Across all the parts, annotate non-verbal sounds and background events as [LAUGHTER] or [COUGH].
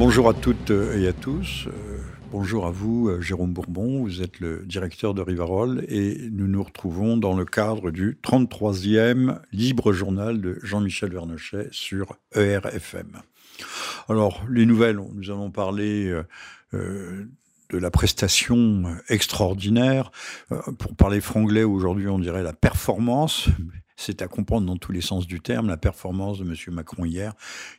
bonjour à toutes et à tous. Euh, bonjour à vous, euh, Jérôme Bourbon. Vous êtes le directeur de Rivarol et nous nous retrouvons dans le cadre du 33e Libre Journal de Jean-Michel Vernochet sur ERFM. Alors, les nouvelles, nous allons parler euh, de la prestation extraordinaire. pour parler franglais, aujourd'hui, on dirait la performance c'est à comprendre dans tous les sens du terme la performance de M. Macron hier,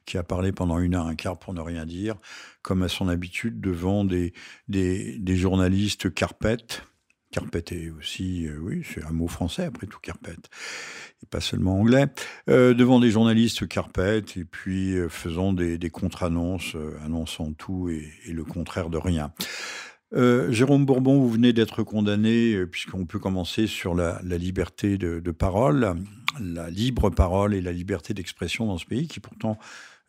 qui a parlé pendant une heure, un quart pour ne rien dire, comme à son habitude, devant des, des, journalistes carpettes. Carpette est aussi, euh, oui, c'est un mot français après tout, carpette, et pas seulement anglais, euh, devant des journalistes carpette, et puis euh, faisant des, contre-annonces, annonçant tout et, le contraire de rien. Jérôme Bourbon, vous venez d'être condamné, puisqu'on peut commencer sur la, liberté de, parole la libre parole et la liberté d'expression dans ce pays, qui est pourtant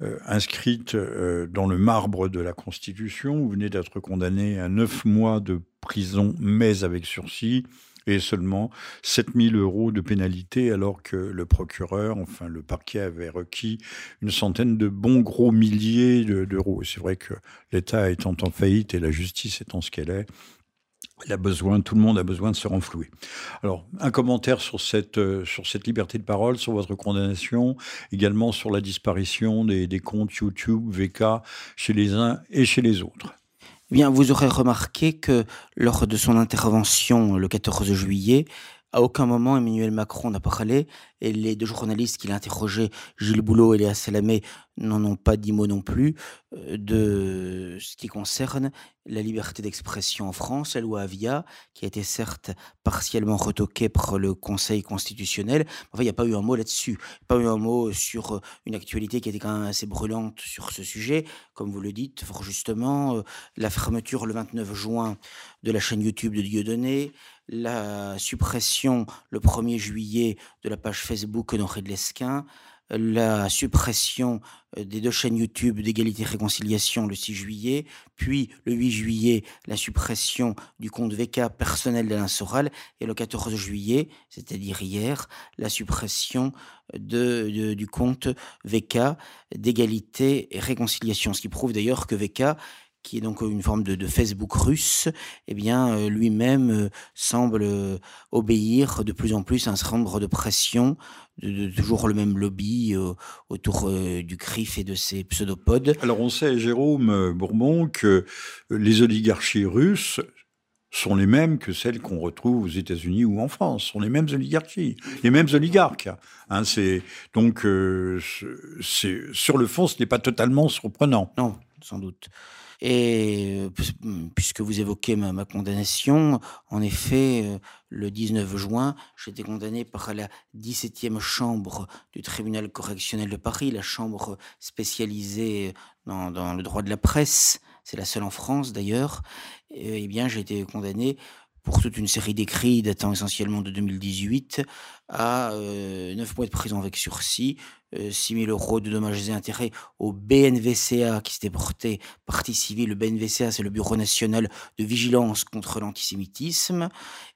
euh, inscrite euh, dans le marbre de la Constitution. Vous venez d'être condamné à neuf mois de prison, mais avec sursis, et seulement 7000 euros de pénalité, alors que le procureur, enfin le parquet avait requis une centaine de bons gros milliers d'euros. c'est vrai que l'État étant en faillite et la justice étant ce qu'elle est, a besoin, tout le monde a besoin de se renflouer. Alors, un commentaire sur cette, euh, sur cette liberté de parole, sur votre condamnation, également sur la disparition des, des comptes YouTube, VK, chez les uns et chez les autres. Vous aurez remarqué que lors de son intervention le 14 juillet, à aucun moment Emmanuel Macron n'a parlé et les deux journalistes qu'il a interrogés, Gilles Boulot et Léa Salamé, n'en ont pas dit mot non plus euh, de ce qui concerne la liberté d'expression en France, la loi Avia, qui a été certes partiellement retoquée par le Conseil constitutionnel. Enfin, il n'y a pas eu un mot là-dessus. Pas eu un mot sur euh, une actualité qui était quand même assez brûlante sur ce sujet. Comme vous le dites, fort justement, euh, la fermeture le 29 juin de la chaîne YouTube de Dieudonné, la suppression le 1er juillet de la page Facebook Honoré de Lesquin, la suppression euh, des deux chaînes YouTube d'égalité et réconciliation le 6 juillet, puis le 8 juillet, la suppression du compte VK personnel d'Alain Soral, et le 14 juillet, c'est-à-dire hier, la suppression de, du compte VK d'égalité et réconciliation. Ce qui prouve d'ailleurs que VK qui est donc une forme de, Facebook russe, eh bien, euh, lui-même euh, semble euh, obéir de plus en plus à un certain nombre de pressions, de, toujours le même lobby autour du CRIF et de ses pseudopodes. Alors on sait, Jérôme Bourbon, que les oligarchies russes sont les mêmes que celles qu'on retrouve aux États-Unis ou en France, sont les mêmes oligarchies, les mêmes oligarques. Hein, c'est donc c'est sur le fond, ce n'est pas totalement surprenant. Non, sans doute. Et euh, mmh, puisque vous évoquez ma, condamnation, en effet, euh, le 19 juin, j'étais condamné par la 17e chambre du tribunal correctionnel de Paris, la chambre spécialisée dans, dans le droit de la presse. C'est la seule en France d'ailleurs. Eh bien, j'ai été condamné pour toute une série d'écrits datant essentiellement de 2018 à euh, 9 mois de prison avec sursis, euh, 6 000 euros de dommages et intérêts au BNVCA qui s'était porté partie civile. Le BNVCA, c'est le Bureau national de vigilance contre l'antisémitisme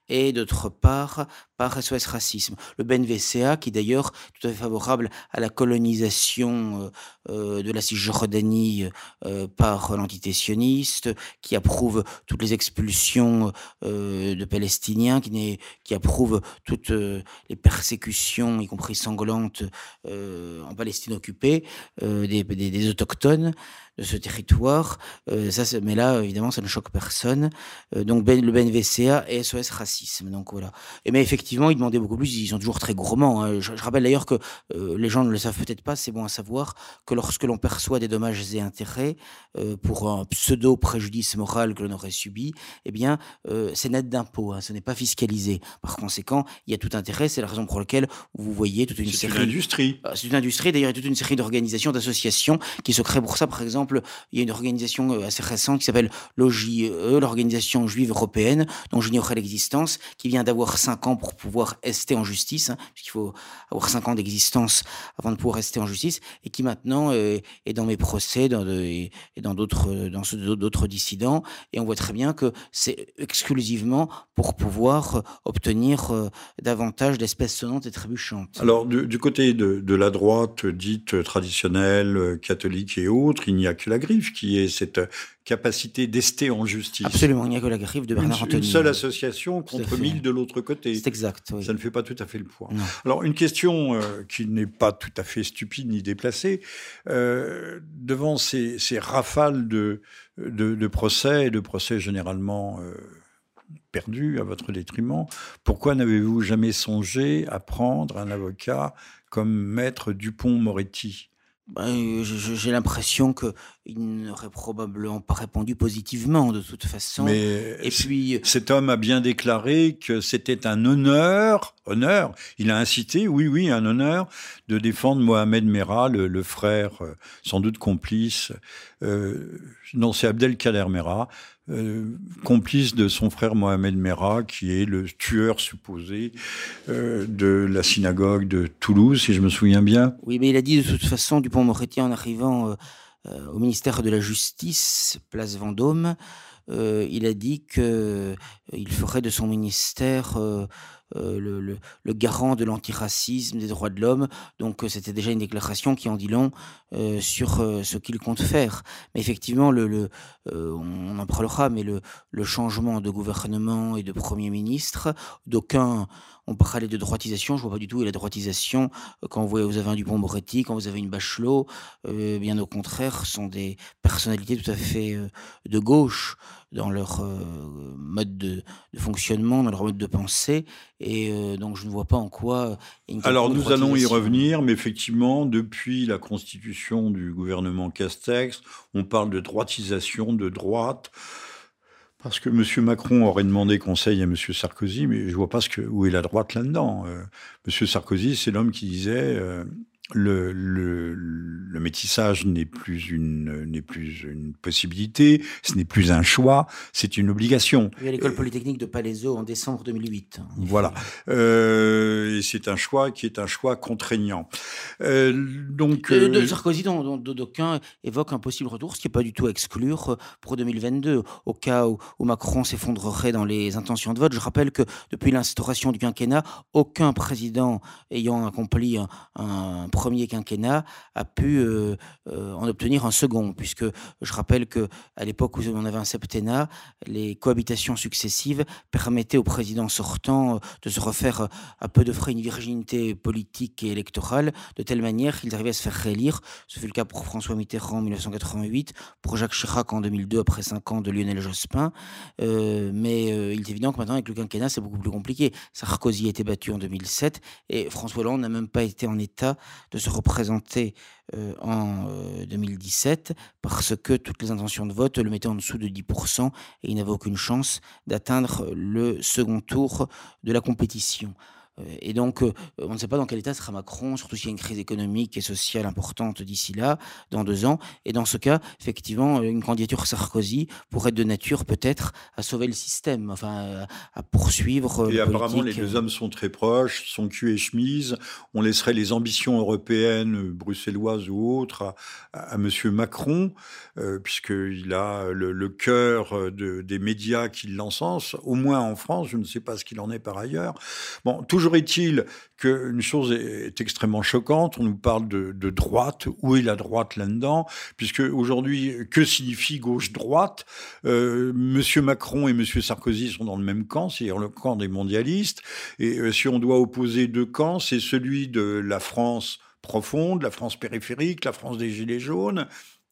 et d'autre part par SOS Racisme. Le BNVCA, qui d'ailleurs tout à fait favorable à la colonisation euh, euh, de la Cisjordanie euh, par l'entité sioniste, qui approuve toutes les expulsions de Palestiniens, qui, qui approuve toutes les persécutions, y compris sanglantes, en Palestine occupée, des, des autochtones de ce territoire. Euh, ça, mais là, évidemment, ça ne choque personne. Euh, donc, ben, le BNVCA et SOS Racisme. Donc voilà. Et, mais effectivement, ils demandaient beaucoup plus. Ils sont toujours très gourmands. Hein. Je, rappelle d'ailleurs que euh, les gens ne le savent peut-être pas. C'est bon à savoir que lorsque l'on perçoit des dommages et intérêts pour un pseudo préjudice moral que l'on aurait subi, eh bien, c'est net d'impôts. Hein. ce n'est pas fiscalisé. Par conséquent, il y a tout intérêt. C'est la raison pour laquelle vous voyez toute une série. C'est une industrie. C'est une industrie. D'ailleurs, il y a toute une série d'organisations, d'associations qui se créent pour ça. Par exemple il y a une organisation euh, assez récente qui s'appelle l'OJE, l'Organisation juive européenne, dont j'ignorais l'existence, qui vient d'avoir 5 ans pour pouvoir rester en justice, hein, puisqu'il faut avoir 5 ans d'existence avant de pouvoir rester en justice, et qui maintenant euh, est dans mes procès et dans d'autres euh, d'autres dissidents. Et on voit très bien que c'est exclusivement pour pouvoir obtenir davantage d'espèces sonnantes et trébuchantes. Alors, du, côté de, la droite dite traditionnelle, catholique et autres, il n'y a que la griffe qui ait cette capacité d'ester en justice. Absolument, il n'y a que la griffe de Bernard une, Anthony. Une seule association contre mille de l'autre côté. C'est exact. Ça ne fait pas tout à fait le poids. Alors, une question euh, qui n'est pas tout à fait stupide ni déplacée. Euh, devant ces, ces rafales de, de, de, procès, de procès généralement euh, perdus à votre détriment, pourquoi n'avez-vous jamais songé à prendre un avocat comme maître Dupont-Moretti? J'ai l'impression qu'il n'aurait probablement pas répondu positivement de toute façon. Mais Et puis, cet homme a bien déclaré que c'était un honneur, honneur, il a incité, oui, oui, un honneur, de défendre Mohamed Merah, le, le frère, euh, sans doute complice, euh, non, c'est Abdelkader Merah, euh, complice de son frère Mohamed Merah, qui est le tueur supposé euh, de la synagogue de Toulouse, si je me souviens bien. Oui, mais il a dit de toute façon, Dupont-Moretti, en arrivant euh, au ministère de la Justice, place Vendôme, il a dit qu'il ferait de son ministère euh, le, garant de l'antiracisme, des droits de l'homme. Donc euh, c'était déjà une déclaration qui en dit long euh, sur euh, ce qu'il compte faire. Mais effectivement, on en parlera, mais le, changement de gouvernement et de Premier ministre, d'aucuns on parlait de droitisation, je vois pas du tout la droitisation quand vous, avez un Dupont-Moretti, quand vous avez une Bachelot, euh, bien au contraire, sont des personnalités tout à fait de gauche dans leur mode de, de, fonctionnement, dans leur mode de pensée, et euh, donc je ne vois pas en quoi. Alors nous allons y revenir, mais effectivement, depuis la constitution du gouvernement Castex, on parle de droitisation, de droite. Parce que M. Macron aurait demandé conseil à M. Sarkozy, mais je vois pas ce que, où est la droite là-dedans. Euh, M. Sarkozy, c'est l'homme qui disait euh, le, le, le, métissage n'est plus une n'est plus une possibilité, ce n'est plus un choix, c'est une obligation. Il y a l'école polytechnique de Palaiseau en décembre 2008. Voilà, euh, et c'est un choix qui est un choix contraignant. Euh, donc euh, de, Sarkozy, dont d'aucuns évoquent un possible retour, ce qui n'est pas du tout à exclure euh, pour 2022, au cas où, où Macron s'effondrerait dans les intentions de vote. Je rappelle que depuis l'instauration du quinquennat, aucun président ayant accompli un, un premier quinquennat a pu euh, euh, en obtenir un second, puisque je rappelle que à l'époque où on avait un septennat, les cohabitations successives permettaient au président sortant euh, de se refaire à peu de frais une virginité politique et électorale, de telle manière qu'ils arrivaient à se faire réélire. Ce fut le cas pour François Mitterrand en 1988, pour Jacques Chirac en 2002 après cinq ans de Lionel Jospin. Mais il est évident que maintenant avec le quinquennat c'est beaucoup plus compliqué. Sarkozy a été battu en 2007 et François Hollande n'a même pas été en état de se représenter euh, en euh, 2017 parce que toutes les intentions de vote le mettaient en dessous de 10% et il n'avait aucune chance d'atteindre le second tour de la compétition. Euh, et donc, euh, on ne sait pas dans quel état sera Macron, surtout s'il y a une crise économique et sociale importante d'ici là, dans deux ans. Et dans ce cas, effectivement, une candidature Sarkozy pourrait être de nature peut-être à sauver le système, enfin à poursuivre. Et apparemment, les deux hommes sont très proches, sont cul et chemise. On laisserait les ambitions européennes, bruxelloises ou autres, à, à, Monsieur Macron, euh, puisqu'il a le, le cœur de, des médias qui l'encensent, au moins en France. Je ne sais pas ce qu'il en est par ailleurs. Bon, toujours Toujours est-il qu'une chose est extrêmement choquante. On nous parle de, droite. Où est la droite là-dedans? Puisque aujourd'hui, que signifie gauche-droite euh, Monsieur Macron et Monsieur Sarkozy sont dans le même camp, c'est-à-dire le camp des mondialistes. Et euh, si on doit opposer deux camps, c'est celui de la France profonde, la France périphérique, la France des Gilets jaunes,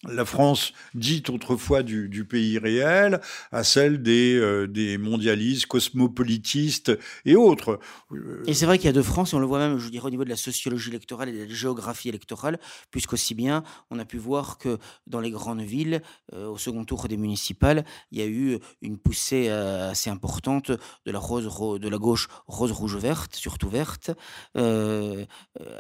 la France dite autrefois du, pays réel à celle des, euh, mondialistes, cosmopolitistes et autres. Et c'est vrai qu'il y a deux France, et on le voit même, je dirais, au niveau de la sociologie électorale et de la géographie électorale, puisqu'aussi bien, on a pu voir que dans les grandes villes, euh, au second tour des municipales, il y a eu une poussée euh, assez importante de la, rose, de la gauche rose, rouge, verte, surtout verte, euh,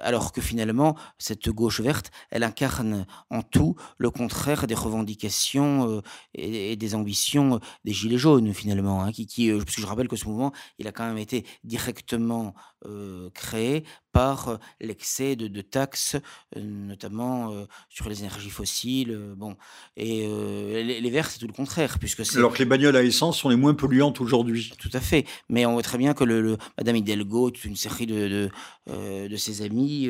alors que finalement, cette gauche verte, elle incarne en tout le contraire des revendications euh, et, et, des ambitions des Gilets jaunes, finalement. Hein, qui, qui, euh, parce que je rappelle que ce mouvement, il a quand même été directement euh, créé par euh, l'excès de, de, taxes, euh, notamment euh, sur les énergies fossiles. Euh, bon, et les, les, verts, c'est tout le contraire, puisque alors que les bagnoles à essence sont les moins polluantes aujourd'hui. Tout à fait, mais on voit très bien que le, le Madame Hidalgo, toute une série de de, de ses amis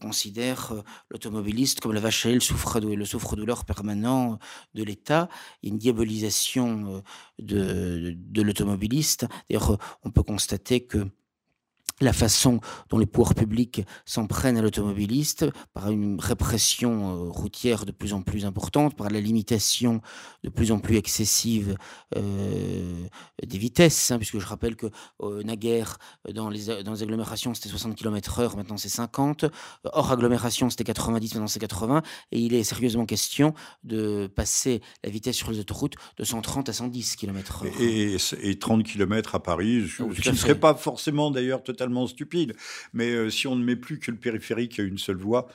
considèrent l'automobiliste comme la vache à lait, le souffre le souffre souffre-douleur permanent de l'État. Une diabolisation de, de l'automobiliste. D'ailleurs, on peut constater que la façon dont les pouvoirs publics s'en prennent à l'automobiliste, par une répression euh, routière de plus en plus importante, par la limitation de plus en plus excessive euh, des vitesses, hein, puisque je rappelle que euh, naguère, dans les, dans les agglomérations, c'était 60 km heure, maintenant c'est 50, hors agglomération, c'était 90, maintenant c'est 80, et il est sérieusement question de passer la vitesse sur les autoroutes de 130 à 110 km heure. Et, et 30 km à Paris, ce qui ne serait pas forcément d'ailleurs totalement stupide. Mais euh, si on ne met plus que le périphérique à une seule voie,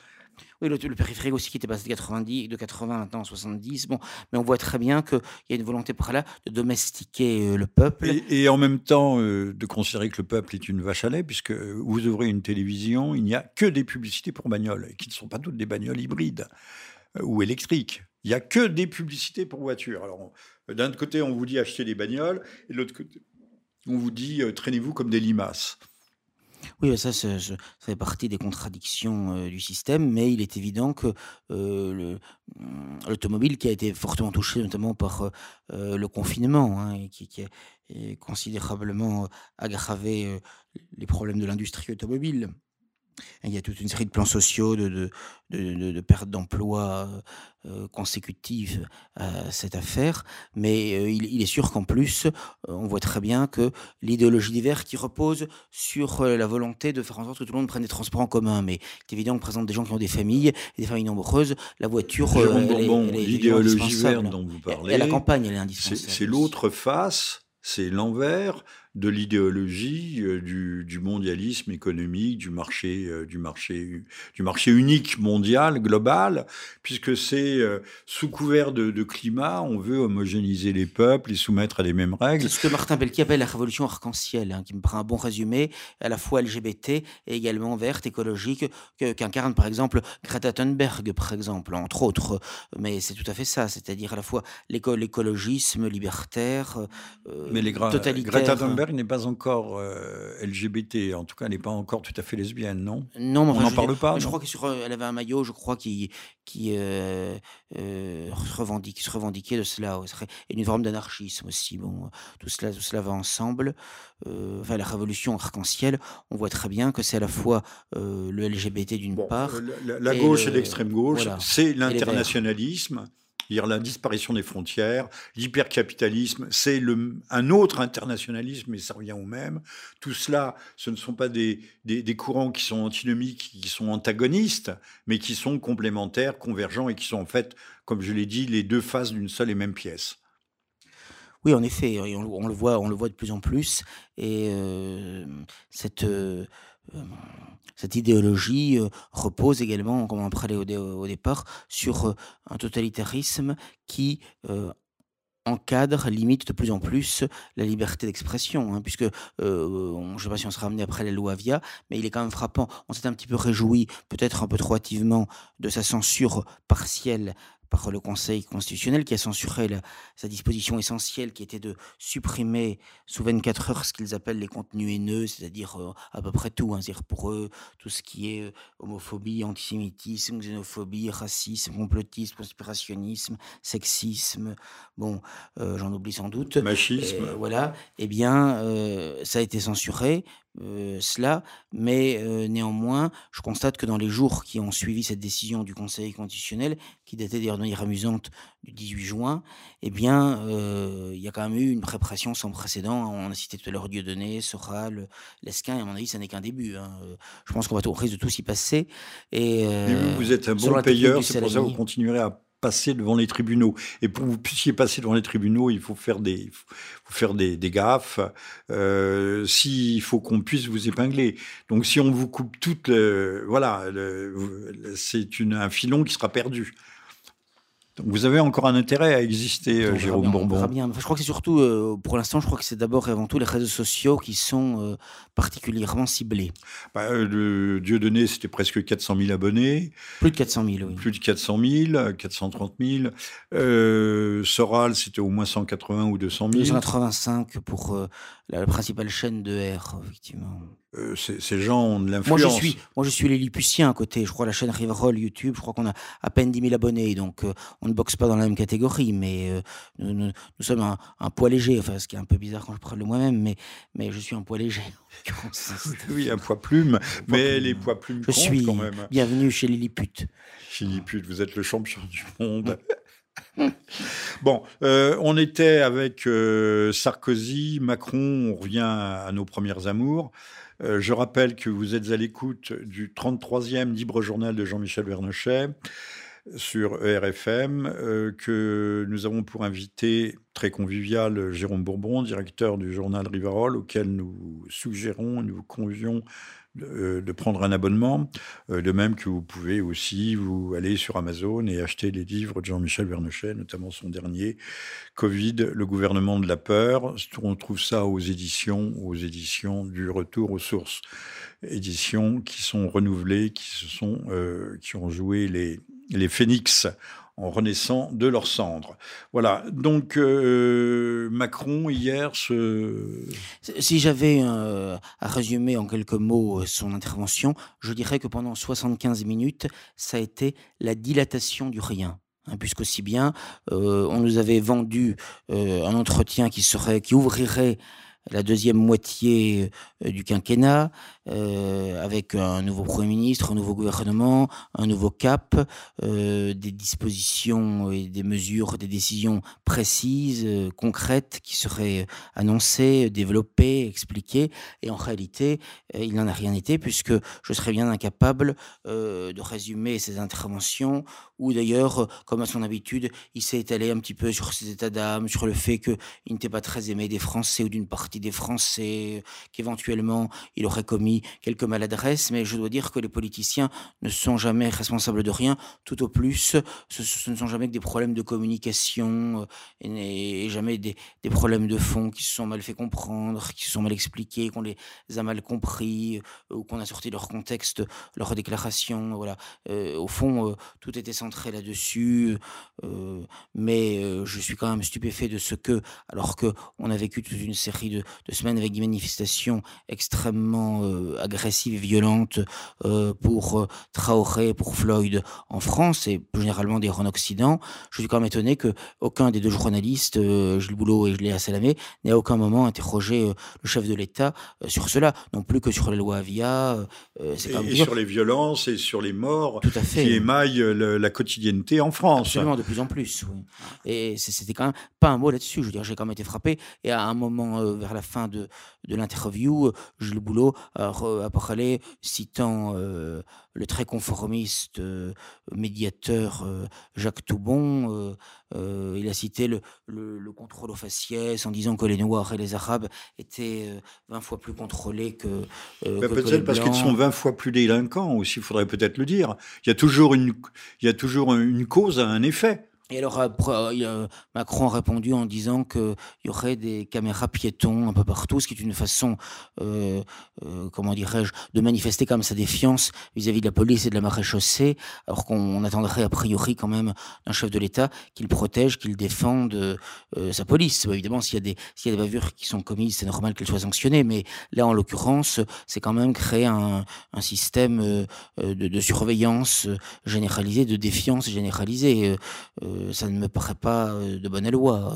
oui, le, périphérique aussi qui était passé de 90, de 80 maintenant à 70. Bon, mais on voit très bien qu'il y a une volonté par là de domestiquer euh, le peuple. Et, en même temps, euh, de considérer que le peuple est une vache à lait, puisque vous ouvrez une télévision, il n'y a que des publicités pour bagnoles, qui ne sont pas toutes des bagnoles hybrides ou électriques. Il n'y a que des publicités pour voitures. Alors, d'un côté, on vous dit acheter des bagnoles, et de l'autre côté, on vous dit traînez-vous comme des limaces. Oui, ça, ça, fait partie des contradictions euh, du système, mais il est évident que euh, mmh, l'automobile, qui a été fortement touché notamment par euh, le confinement, hein, et qui, a considérablement aggravé les problèmes de l'industrie automobile. Il y a toute une série de plans sociaux, de, de, de, de pertes d'emplois euh, consécutives à cette affaire, mais euh, il, est sûr qu'en plus, euh, on voit très bien que l'idéologie d'hiver qui repose sur la volonté de faire en sorte que tout le monde prenne des transports en commun, mais c'est évident qu'on présente des gens qui ont des familles, des familles nombreuses, la voiture, l'idéologie verte dont vous parlez, et la campagne, elle est indispensable. C'est l'autre face, c'est l'envers de l'idéologie euh, du, mondialisme économique, du marché, euh, du marché, du marché unique mondial, global, puisque c'est euh, sous couvert de, climat, on veut homogénéiser les peuples, les soumettre à les mêmes règles. C'est ce que Martin Belki appelle la révolution arc-en-ciel, hein, qui me prend un bon résumé, à la fois LGBT et également verte, écologique, qu'incarne par exemple Greta Thunberg, par exemple, entre autres. Mais c'est tout à fait ça, c'est-à-dire à la fois l'écologisme libertaire, Mais les totalitaire. Greta Thunberg n'est pas encore euh, LGBT, en tout cas, elle n'est pas encore tout à fait lesbienne, non? Non, mais on n'en parle pas. Je crois qu'elle avait un maillot, je crois, qui, qui euh, euh, revendique, se revendiquait de cela. Et une forme d'anarchisme aussi. Bon, tout cela, tout cela va ensemble. enfin, la révolution arc-en-ciel, on voit très bien que c'est à la fois le LGBT d'une part. La, gauche et l'extrême gauche, c'est l'internationalisme dire la disparition des frontières, l'hypercapitalisme, c'est un autre internationalisme, mais ça revient au même. Tout cela, ce ne sont pas des, courants qui sont antinomiques, qui sont antagonistes, mais qui sont complémentaires, convergents et qui sont en fait, comme je l'ai dit, les deux faces d'une seule et même pièce. Oui, en effet, on, le voit, on le voit de plus en plus. Et euh, cette euh, cette idéologie euh, repose également, comme on parlait au, départ, sur euh, un totalitarisme qui encadre, limite de plus en plus la liberté d'expression, hein, puisque je ne sais pas si on sera amené après la loi Via, mais il est quand même frappant. On s'est un petit peu réjoui, peut-être un peu trop hâtivement, de sa censure partielle par le Conseil constitutionnel qui a censuré sa disposition essentielle qui était de supprimer sous 24 heures ce qu'ils appellent les contenus haineux, c'est-à-dire euh, à peu près tout, hein, c'est-à-dire pour eux tout ce qui est euh, homophobie, antisémitisme, xénophobie, racisme, complotisme, conspirationnisme, sexisme, bon, euh, j'en oublie sans doute. Machisme. voilà, eh bien, ça a été censuré, euh, cela, mais euh, néanmoins, je constate que dans les jours qui ont suivi cette décision du Conseil constitutionnel, qui datait d'ailleurs de manière amusante du 18 juin, eh bien, euh, il y a quand même eu une répression sans précédent. On a cité tout à l'heure Dieudonné, Soral, Lesquin, et à mon avis, ça n'est qu'un début. Hein. Je pense qu'on va au risque de tout s'y passer. Et, vous, vous êtes un bon payeur, c'est pour ça que vous continuerez à passer devant les tribunaux. Et pour que vous puissiez passer devant les tribunaux, il faut faire des, faire des, des gaffes. Euh, S'il faut qu'on puisse vous épingler. Donc si on vous coupe toute, voilà, c'est un filon qui sera perdu vous avez encore un intérêt à exister, euh, Jérôme Bourbon. Bien. je crois que c'est surtout, euh, pour l'instant, je crois que c'est d'abord et avant tout les réseaux sociaux qui sont euh, particulièrement ciblés. Bah, le Dieudonné, c'était presque 400 000 abonnés. Plus de 400 000, oui. Plus de 400 000, 430 000. Soral, c'était au moins 180 ou 200 000. 285 pour la principale chaîne de R, effectivement. Euh, ces gens ont de l'influence. Moi, je suis, moi, je suis les à côté. Je crois la chaîne Riverroll YouTube, je crois qu'on a à peine 10 000 abonnés, donc euh, on ne boxe pas dans la même catégorie, mais euh, nous, nous, sommes un, poids léger, enfin, ce qui est un peu bizarre quand je parle de moi-même, mais, mais je suis un poids léger. [LAUGHS] [LAUGHS] oui, un poids plume, mais les poids plumes je suis quand même. Bienvenue chez Lilliput. Chez Lilliput, vous êtes le champion du monde. [LAUGHS] [LAUGHS] Bon, euh, on était avec euh, Sarkozy, Macron, on revient à, nos premières amours. Euh, je rappelle que vous êtes à l'écoute du 33e libre journal de Jean-Michel Vernochet sur ERFM, que nous avons pour invité très convivial Jérôme Bourbon, directeur du journal Rivarol, auquel nous suggérons, nous convions euh, de, prendre un abonnement. Euh, de même que vous pouvez aussi vous aller sur Amazon et acheter les livres de Jean-Michel Vernochet, notamment son dernier, Covid, le gouvernement de la peur. On trouve ça aux éditions, aux éditions du Retour aux sources, éditions qui sont renouvelées, qui se sont, euh, qui ont joué les les phénix en renaissant de leurs cendres. Voilà, donc euh, Macron hier se... Si j'avais euh, à résumer en quelques mots euh, son intervention, je dirais que pendant 75 minutes, ça a été la dilatation du rien. Hein, puisqu'aussi bien, on nous avait vendu un entretien qui serait, qui ouvrirait la deuxième moitié du quinquennat, euh, avec un nouveau Premier ministre, un nouveau gouvernement, un nouveau cap, euh, des dispositions et des mesures, des décisions précises, concrètes, qui seraient annoncées, développées, expliquées. Et en réalité, il n'en a rien été, puisque je serais bien incapable de résumer ces interventions, ou d'ailleurs, comme à son habitude, il s'est étalé un petit peu sur ses états d'âme, sur le fait qu'il n'était pas très aimé des Français ou d'une partie des Français, qu'éventuellement il aurait commis quelques maladresses, mais je dois dire que les politiciens ne sont jamais responsables de rien, tout au plus, ce, ne sont jamais que des problèmes de communication euh, et, jamais des, problèmes de fond qui se sont mal fait comprendre, qui se sont mal expliqués, qu'on les a mal compris, euh, ou qu'on a sorti leur contexte, leur déclaration, voilà. Euh, au fond, tout était centré là-dessus, mais je suis quand même stupéfait de ce que, alors que on a vécu toute une série de semaines avec des manifestations extrêmement euh, agressives et violentes euh, pour euh, Traoré, pour Floyd en France et plus généralement des en Occident. Je suis quand même étonné que aucun des deux journalistes, Gilles Boulot et Léa Salamé, n'ait à aucun moment interrogé le chef de l'État sur cela, non plus que sur la loi Avia. c'est et, et sur les violences et sur les morts Tout à fait. qui émaillent la quotidienneté en France. Absolument, de plus en plus. Oui. Et c'était quand même pas un mot là-dessus. Je veux dire, j'ai quand même été frappé. Et à un moment, vers la fin de, de l'interview, Gilles Boulot a, a parlé, citant euh, le très conformiste euh, médiateur euh, Jacques Toubon, il a cité le, le, contrôle aux faciès en disant que les Noirs et les Arabes étaient 20 fois plus contrôlés que. Bah, peut-être parce qu'ils sont 20 fois plus délinquants aussi, il faudrait peut-être le dire. Il y a toujours une, il y a toujours une cause à un effet. Et alors, euh, Macron a répondu en disant qu'il y aurait des caméras piétons un peu partout, ce qui est une façon, euh, euh, comment dirais-je, de manifester comme sa défiance vis-à-vis de la police et de la maréchaussée, alors qu'on attendrait a priori quand même d'un chef de l'État qu'il protège, qu'il défende sa police. évidemment, s'il y, a des, y a des bavures qui sont commises, c'est normal qu'elles soient sanctionnées, mais là, en l'occurrence, c'est quand même créer un, un système de, surveillance généralisée, de défiance généralisée euh, ça ne me paraît pas euh, de bonne loi.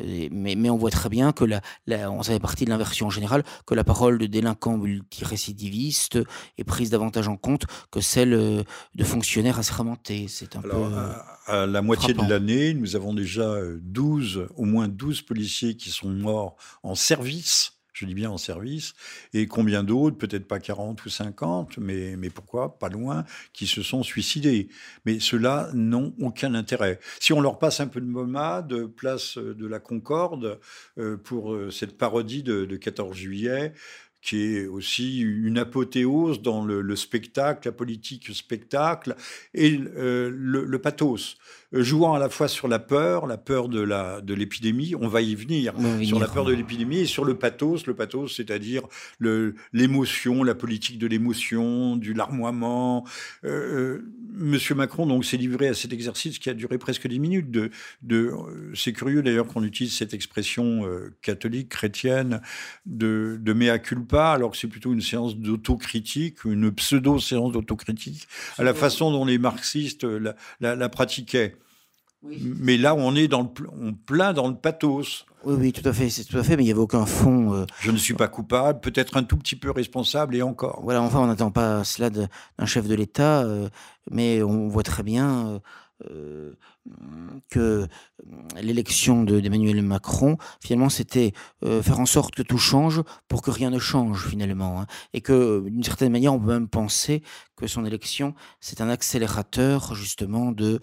Mais, mais, on voit très bien que la, on savait partie de l'inversion générale, que la parole de délinquants multirécidivistes est prise davantage en compte que celle euh, de fonctionnaires assermentés. C'est un peu. À, la moitié de l'année, nous avons déjà 12, au moins 12 policiers qui sont morts en service je dis bien en service, et combien d'autres, peut-être pas 40 ou 50, mais, mais pourquoi, pas loin, qui se sont suicidés. Mais ceux-là n'ont aucun intérêt. Si on leur passe un peu de de place de la Concorde, euh, pour euh, cette parodie de, 14 juillet, qui est aussi une apothéose dans le, spectacle, la politique spectacle, et euh, le, pathos. Euh, jouant à la fois sur la peur, la peur de la de l'épidémie, on va y venir, sur la peur de l'épidémie et sur le pathos, le pathos, c'est-à-dire l'émotion, la politique de l'émotion, du larmoiement. Euh, Monsieur Macron donc s'est livré à cet exercice qui a duré presque dix minutes. De, de euh, c'est curieux d'ailleurs qu'on utilise cette expression euh, catholique chrétienne de, de mea culpa, alors que c'est plutôt une séance d'autocritique, une pseudo séance d'autocritique, à la façon dont les marxistes la, la, pratiquaient. Mais là, on est dans le, on plein dans le pathos. Oui, oui, tout à fait, c'est tout à fait, mais il n'y avait aucun fond. Euh, Je ne suis pas coupable, peut-être un tout petit peu responsable et encore. Voilà, enfin, on n'attend pas cela d'un chef de l'État, euh, mais on voit très bien euh, que l'élection d'Emmanuel Macron, finalement, c'était faire en sorte que tout change pour que rien ne change, finalement. Hein. et que, d'une certaine manière, on peut même penser que son élection, c'est un accélérateur, justement, de,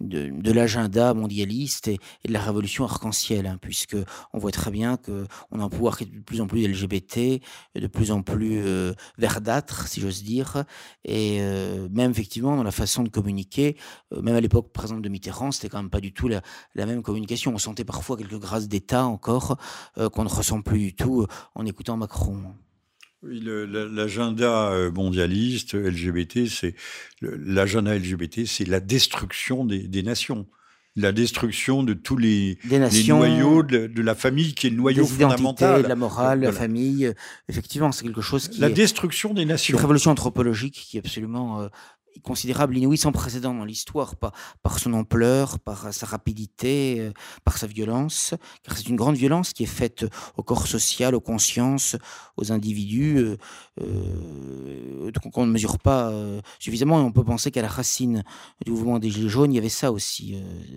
de, l'agenda mondialiste et, de la révolution arc-en-ciel, hein, puisque on voit très bien que on a un pouvoir qui est de plus en plus LGBT, de plus en plus euh, verdâtre, si j'ose dire, et euh, même effectivement dans la façon de communiquer, euh, même à l'époque, par exemple, de Mitterrand, c'était quand même pas du tout la, même communication. On sentait parfois quelques grâces d'État encore qu'on ne ressent plus du tout en écoutant Macron. Oui, l'agenda euh, mondialiste LGBT, c'est l'agenda LGBT, c'est la destruction des, nations, la destruction de tous les, noyaux de, la famille qui est le noyau fondamental. de la morale, la famille. Effectivement, c'est quelque chose qui la destruction des nations. Une révolution anthropologique qui est absolument euh, considérable, inouï, sans précédent dans l'histoire, par, son ampleur, par sa rapidité, euh, par sa violence, car c'est une grande violence qui est faite au corps social, aux consciences, aux individus, euh, euh qu'on ne mesure pas suffisamment, et on peut penser qu'à la racine du mouvement des Gilets jaunes, il y avait ça aussi,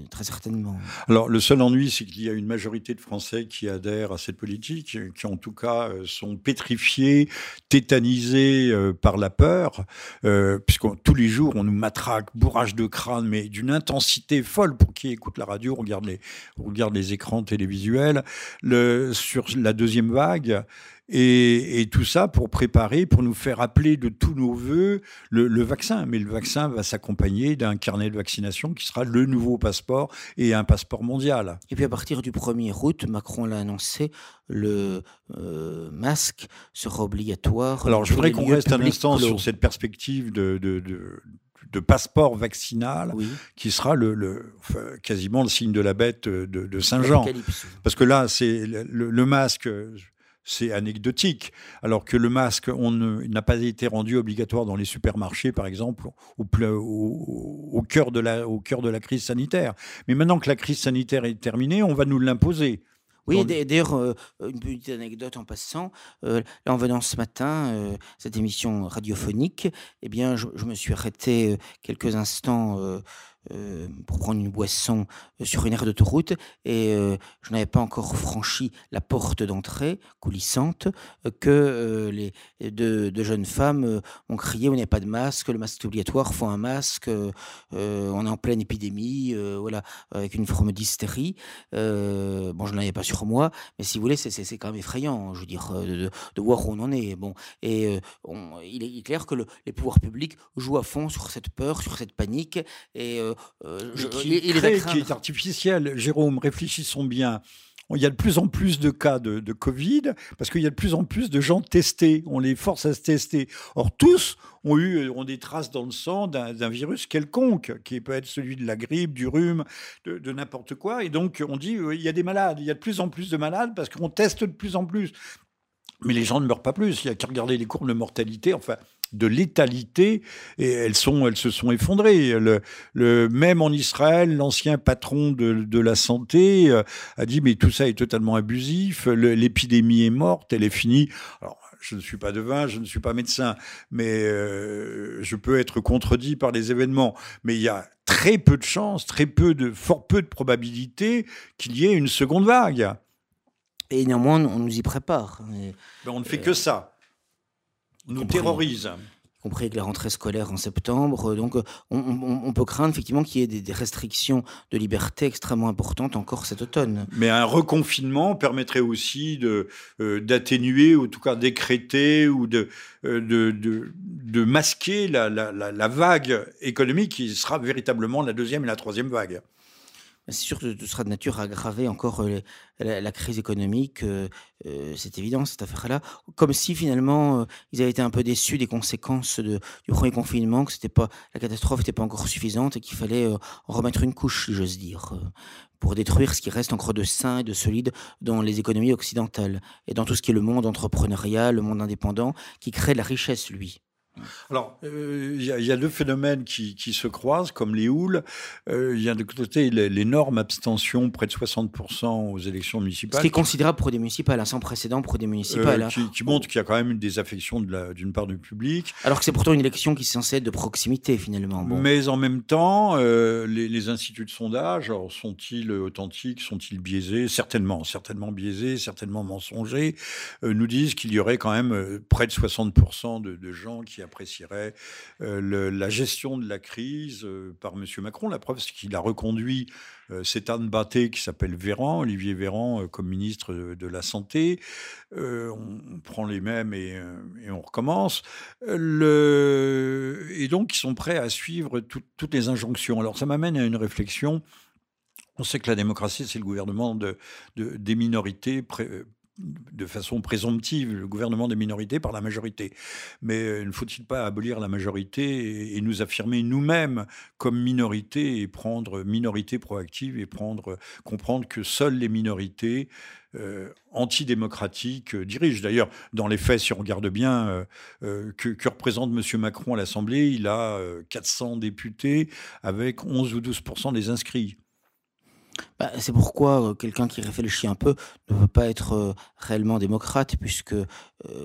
très certainement. Alors, le seul ennui, c'est qu'il y a une majorité de Français qui adhèrent à cette politique, qui en tout cas sont pétrifiés, tétanisés par la peur, puisque tous les jours, on nous matraque, bourrage de crâne, mais d'une intensité folle pour qui écoute la radio, regarde les, regarde les écrans télévisuels. Le, sur la deuxième vague, et, tout ça pour préparer, pour nous faire appeler de tous nos voeux le, vaccin. Mais le vaccin va s'accompagner d'un carnet de vaccination qui sera le nouveau passeport et un passeport mondial. Et puis à partir du 1er août, Macron l'a annoncé, le euh, masque sera obligatoire. Alors je voudrais qu'on reste un instant sur cette perspective de, de passeport vaccinal qui sera le, quasiment le signe de la bête de, Saint-Jean. Parce que là, c'est le, masque, c'est anecdotique, alors que le masque, on n'a pas été rendu obligatoire dans les supermarchés, par exemple, au, au, cœur de la, au cœur de la crise sanitaire. Mais maintenant que la crise sanitaire est terminée, on va nous l'imposer. Oui, d'ailleurs, euh, une petite anecdote en passant. Euh, là, en venant ce matin, euh, cette émission radiophonique, eh bien, je, je me suis arrêté quelques instants euh, pour prendre une boisson euh, sur une aire d'autoroute et euh, je n'avais pas encore franchi la porte d'entrée coulissante que les deux, jeunes femmes ont crié on n'a pas de masque, le masque est obligatoire, faut un masque, on est en pleine épidémie, voilà, avec une forme d'hystérie. bon, je n'en avais pas sur moi, mais si vous voulez, c'est quand même effrayant, je veux dire, de, voir où on en est. Bon, et il, est, clair que les pouvoirs publics jouent à fond sur cette peur, sur cette panique, et euh, qui, est artificiel. Jérôme, réfléchissons bien. Il y a de plus en plus de cas de, Covid parce qu'il y a de plus en plus de gens testés. On les force à se tester. Or, tous ont eu ont des traces dans le sang d'un virus quelconque, qui peut être celui de la grippe, du rhume, de, de n'importe quoi. Et donc, on dit il y a des malades. Il y a de plus en plus de malades parce qu'on teste de plus en plus. Mais les gens ne meurent pas plus. Il y a qu'à regarder les courbes de mortalité. Enfin, de létalité et elles sont elles se sont effondrées le, même en Israël l'ancien patron de, la santé euh, a dit mais tout ça est totalement abusif l'épidémie est morte elle est finie alors je ne suis pas devin, je ne suis pas médecin, mais euh, je peux être contredit par les événements. Mais il y a très peu de chances, très peu de, fort peu de probabilité qu'il y ait une seconde vague. Et néanmoins, on nous y prépare. Mais on ne fait que ça nous terrorise. Y compris avec la rentrée scolaire en septembre. Donc, on, peut craindre effectivement qu'il y ait des, restrictions de liberté extrêmement importantes encore cet automne. Mais un reconfinement permettrait aussi euh, d'atténuer, ou en tout cas décréter, ou de, euh, de, de, masquer la, la, la, vague économique qui sera véritablement la deuxième et la troisième vague. C'est sûr que ce sera de nature à aggraver encore la, crise économique, c'est évident, cette affaire-là. Comme si finalement, ils avaient été un peu déçus des conséquences du premier confinement, que pas, la catastrophe n'était pas encore suffisante et qu'il fallait en remettre une couche, si j'ose dire, pour détruire ce qui reste encore de sain et de solide dans les économies occidentales et dans tout ce qui est le monde entrepreneurial, le monde indépendant, qui crée la richesse, lui. Alors, euh, il y, a deux phénomènes qui, se croisent, comme les houles. Euh, il y a de côté l'énorme abstention, près de 60% aux élections municipales. Ce qui est considérable pour des municipales, hein, sans précédent pour des municipales. Euh, hein. qui, montre qu'il y a quand même une désaffection d'une part du public. Alors que c'est pourtant une élection qui est censée être de proximité, finalement. Mais en même temps, les, instituts de sondage, sont-ils authentiques, sont-ils biaisés? Certainement, certainement biaisés, certainement mensongers, nous disent qu'il y aurait quand même près de 60% de, de gens qui apprécierait euh, la gestion de la crise euh, par M. Macron. La preuve, c'est qu'il a reconduit euh, cet Anne Batté qui s'appelle Véran, Olivier Véran, comme ministre de, la Santé. on, prend les mêmes et, on recommence. Et donc, ils sont prêts à suivre toutes les injonctions. Alors, ça m'amène à une réflexion. On sait que la démocratie, c'est le gouvernement de, des minorités de façon présomptive le gouvernement des minorités par la majorité. Mais euh, ne faut-il pas abolir la majorité et, nous affirmer nous-mêmes comme minorité et prendre minorité proactive et prendre comprendre que seules les minorités euh, antidémocratiques euh, dirigent. D'ailleurs, dans les faits, si on regarde bien, que, représente M. Macron à l'Assemblée, il a 400 députés avec 11 ou 12% des inscrits. Bah, c'est pourquoi quelqu'un qui réfléchit un peu ne peut pas être réellement démocrate, puisque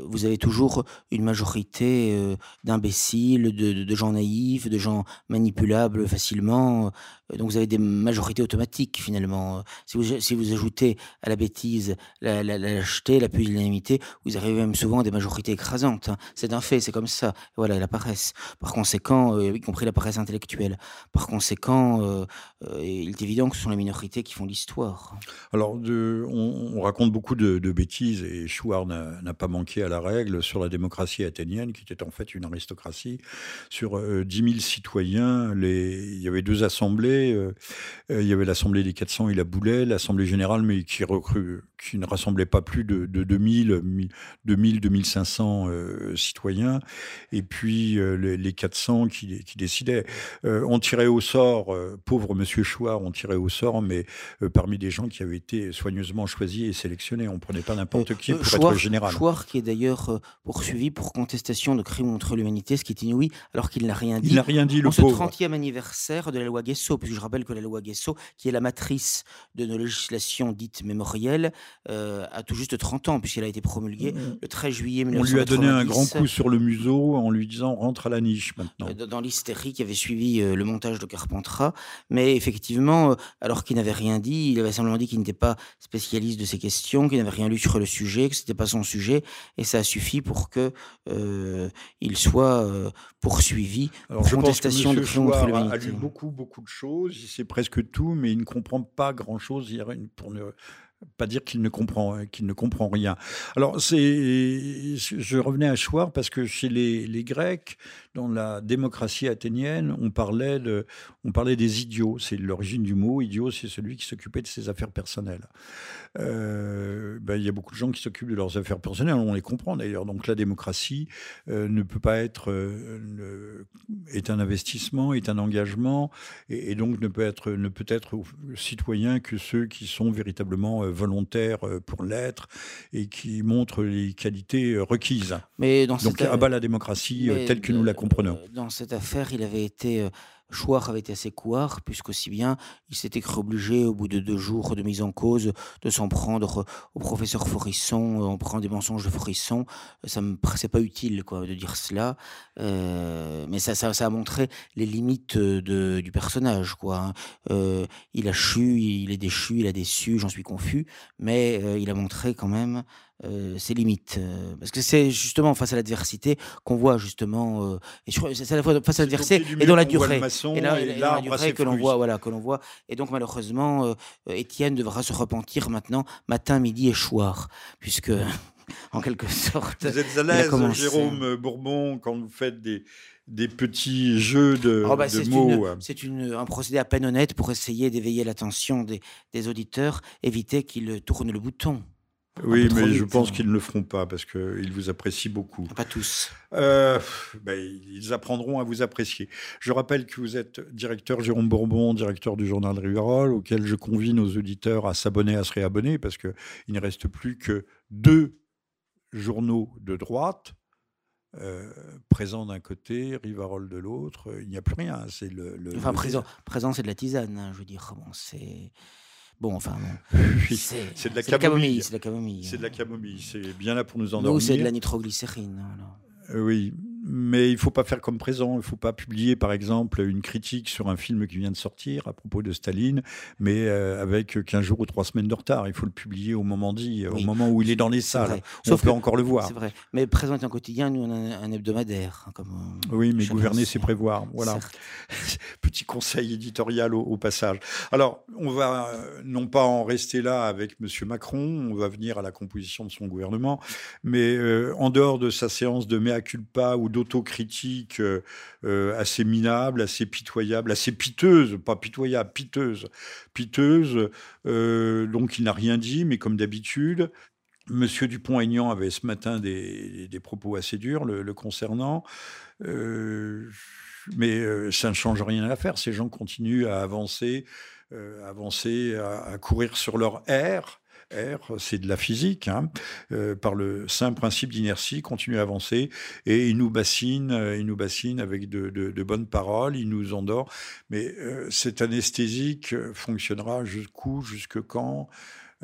vous avez toujours une majorité d'imbéciles, de, gens naïfs, de gens manipulables facilement. Donc vous avez des majorités automatiques finalement. Si vous, si vous ajoutez à la bêtise la, la, la lâcheté, la pusillanimité, vous arrivez même souvent à des majorités écrasantes. Hein. C'est un fait, c'est comme ça. Voilà, la paresse. Par conséquent, y compris la paresse intellectuelle. Par conséquent, il est évident que ce sont les minorités qui font l'histoire. Alors, on, raconte beaucoup de, bêtises et Chouard n'a pas manqué à la règle sur la démocratie athénienne, qui était en fait une aristocratie. Sur 10 euh, 000 citoyens, il y avait deux assemblées. Euh, il y avait l'Assemblée des 400 et la Boulet, l'Assemblée générale, mais qui, recrut, qui ne rassemblait pas plus de, de 2000, 2000, 2500 citoyens. Et puis euh, les, 400 qui, qui décidaient. on tirait au sort, pauvre monsieur Chouard, on tirait au sort, mais euh, parmi des gens qui avaient été soigneusement choisis et sélectionnés. On ne prenait pas n'importe euh, qui pour être général. Chouard qui est d'ailleurs euh, poursuivi pour contestation de crimes contre l'humanité, ce qui est inouï, alors qu'il n'a rien dit. Il n'a rien dit, le en ce 30e anniversaire de la loi Guesso, je rappelle que la loi Guesso, qui est la matrice de nos législations dites mémorielles, a tout juste 30 ans, puisqu'elle a été promulguée mmh. le 13 juillet 1990. On lui a donné un grand coup sur le museau en lui disant rentre à la niche maintenant. Dans l'hystérie qui avait suivi le montage de Carpentras. Mais effectivement, alors qu'il n'avait rien dit. Il avait simplement dit qu'il n'était pas spécialiste de ces questions, qu'il n'avait rien lu sur le sujet, que ce n'était pas son sujet, et ça a suffi pour que euh, il soit euh, poursuivi pour contestation de crimes contre l'humanité. a lu beaucoup, beaucoup de choses, il sait presque tout, mais il ne comprend pas grand-chose pas dire qu'il ne comprend qu'il ne comprend rien. Alors c'est je revenais à Chouard parce que chez les, Grecs dans la démocratie athénienne on parlait de on parlait des idiots c'est l'origine du mot idiot c'est celui qui s'occupait de ses affaires personnelles. Euh, ben, il y a beaucoup de gens qui s'occupent de leurs affaires personnelles on les comprend d'ailleurs donc la démocratie euh, ne peut pas être euh, est un investissement est un engagement et, et, donc ne peut être ne peut être citoyen que ceux qui sont véritablement volontaire euh, pour l'être et qui montre les qualités euh, requises. Mais dans Donc, à bas la démocratie euh, telle que nous la comprenons. Dans cette affaire, il avait été Chouard avait été assez couard, puisqu'aussi bien il s'était cru obligé, au bout de deux jours de mise en cause, de s'en prendre au professeur Forisson, en prenant des mensonges de Forisson. Ça me paraissait pas utile quoi, de dire cela, euh, mais ça, ça, a montré les limites de, du personnage. Quoi. Hein. Euh, il a chu, il est déchu, il a déçu, j'en suis confus, mais euh, il a montré quand même euh, ses limites. Euh, parce que c'est justement face à l'adversité qu'on voit justement, euh, et c'est à la fois face à l'adversité et dans la durée. et là, et la durée que l'on voit, voilà, que l'on voit. Et donc malheureusement, Étienne devra se repentir maintenant matin, midi et soir, puisque [LAUGHS] en quelque sorte. Vous êtes à l'aise, Jérôme Bourbon, quand vous faites des, des petits jeux de, oh, bah, mots. C'est un procédé à peine honnête pour essayer d'éveiller l'attention des, des, auditeurs, éviter qu'ils tournent le bouton. Oui, mais je pense qu'ils ne le feront pas parce qu'ils vous apprécient beaucoup. Pas tous. Euh, ben, ils apprendront à vous apprécier. Je rappelle que vous êtes directeur Jérôme Bourbon, directeur du journal Rivarol, auquel je convie nos auditeurs à s'abonner, à se réabonner, parce qu'il ne reste plus que deux journaux de droite. Euh, présent d'un côté, Rivarol de l'autre, il n'y a plus rien. C'est le, enfin, présent, présent c'est de la tisane, hein, je veux dire. Bon, c'est Bon, enfin, [LAUGHS] c'est de la camomille. C'est de la camomille. C'est de la camomille. C'est bien là pour nous endormir. Nous, c'est de la nitroglycérine. Euh, oui, mais il ne faut pas faire comme présent. Il ne faut pas publier, par exemple, une critique sur un film qui vient de sortir à propos de Staline, mais euh, avec 15 jours ou 3 semaines de retard. Il faut le publier au moment dit, au moment où il est dans les salles. Sauf on peut encore le voir. C'est vrai. Mais présent est un quotidien, nous, on a un hebdomadaire. Hein, comme, euh, oui, mais gouverner, c'est prévoir. Voilà. [LAUGHS] Petit conseil éditorial au, passage. Alors, on va non pas en rester là avec M. Macron, on va venir à la composition de son gouvernement, mais en dehors de sa séance de mea culpa ou d'autocritique euh, euh, assez minable, assez pitoyable, assez piteuse, pas pitoyable, piteuse, piteuse. Euh, donc il n'a rien dit, mais comme d'habitude, Monsieur Dupont-Aignan avait ce matin des, propos assez durs le, concernant. mais ça ne change rien à l'affaire. Ces gens continuent à avancer, à, courir sur leur air. R, c'est de la physique, hein, euh, par le simple principe d'inertie, continue à avancer et il nous bassine, euh, il nous bassine avec de, bonnes paroles, il nous endort. Mais euh, cette anesthésique fonctionnera jusqu'où, jusque quand?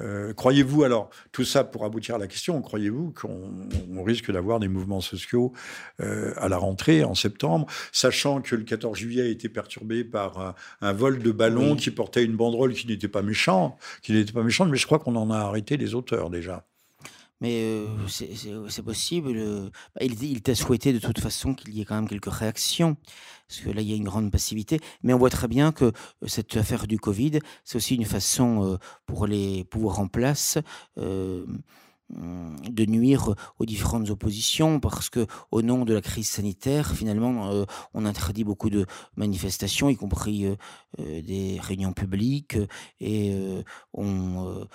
Euh, croyez-vous, alors, tout ça pour aboutir à la question, croyez-vous qu'on risque d'avoir des mouvements sociaux euh, à la rentrée en septembre, sachant que le 14 juillet a été perturbé par un, vol de ballon qui portait une banderole qui n'était pas méchante, qui n'était pas méchante, mais je crois qu'on en a arrêté les auteurs déjà. Mais euh, c'est possible. Bah, il, il t'a souhaité de toute façon qu'il y ait quand même quelques réactions, parce que là, il y a une grande passivité. Mais on voit très bien que cette affaire du Covid, c'est aussi une façon pour les pouvoirs en place de nuire aux différentes oppositions parce que au nom de la crise sanitaire finalement euh, on interdit beaucoup de manifestations y compris euh, euh, des réunions publiques et on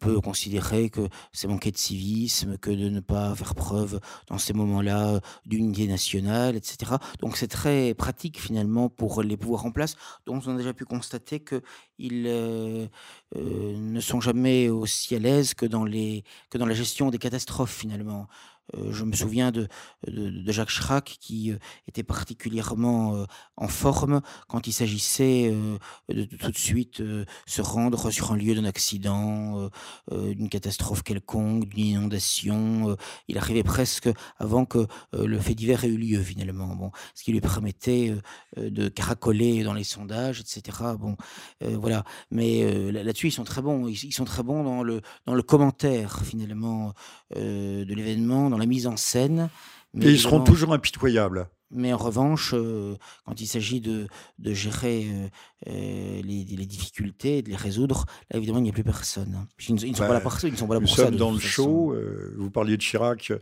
peut considérer que c'est manquer de civisme que de ne pas faire preuve dans ces moments-là d'unité nationale etc donc c'est très pratique finalement pour les pouvoirs en place dont on a déjà pu constater que ils ne sont jamais aussi à l'aise que dans les que dans la gestion des catastrophes finalement. Euh, je me souviens de, de, Jacques Chirac qui euh, était particulièrement euh, en forme quand il s'agissait de, tout de suite se rendre sur un lieu d'un accident, d'une catastrophe quelconque, d'une inondation. il arrivait presque avant que le fait divers ait eu lieu finalement. Bon, ce qui lui permettait de caracoler dans les sondages, etc. Bon, voilà. Mais là-dessus, ils sont très bons. Ils, sont très bons dans le dans le commentaire finalement de l'événement dans la mise en scène. Mais Et ils seront toujours impitoyables. Mais en revanche, euh, quand il s'agit de, de, gérer euh, euh, les, les, difficultés, de les résoudre, là évidemment il n'y a plus personne. Ils, ne sont pas là pour ça. Ils sont pas là nous sommes dans le show. vous parliez de Chirac,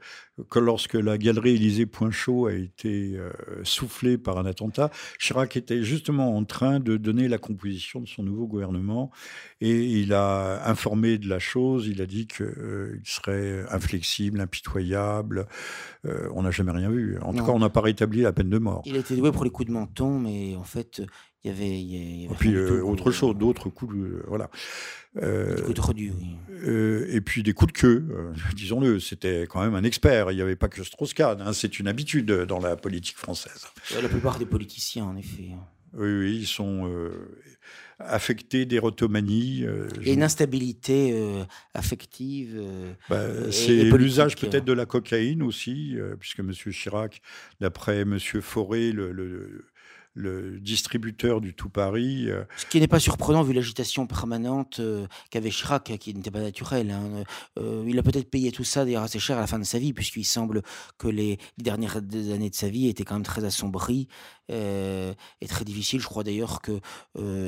que lorsque la galerie Élysée Point Chaud a été soufflée par un attentat, Chirac était justement en train de donner la composition de son nouveau gouvernement et il a informé de la chose. Il a dit qu'il serait inflexible, impitoyable. on n'a jamais rien vu. En tout cas, on n'a pas rétabli la peine de mort. Il a été doué pour les coups de menton, mais en fait, il y avait. et puis euh, autre chose, d'autres coups de. Voilà. Euh, des coups de redus, oui. Euh, et puis des coups de queue, [LAUGHS] disons-le. C'était quand même un expert. Il n'y avait pas que Strauss-Kahn. Hein. C'est une habitude dans la politique française. La plupart des politiciens, en effet. Oui, oui, ils sont affectés d'érotomanie. Et une instabilité affective. Bah, c'est l'usage peut-être de la cocaïne aussi, puisque M. Chirac, d'après M. Fauré, le le distributeur du tout Paris. Euh, Ce qui n'est pas surprenant vu l'agitation permanente euh, qu'avait Chirac, qui n'était pas naturelle. Hein. Euh, il a peut-être payé tout ça d'ailleurs assez cher à la fin de sa vie, puisqu'il semble que les, dernières années de sa vie étaient quand même très assombries et très difficiles. Je crois d'ailleurs que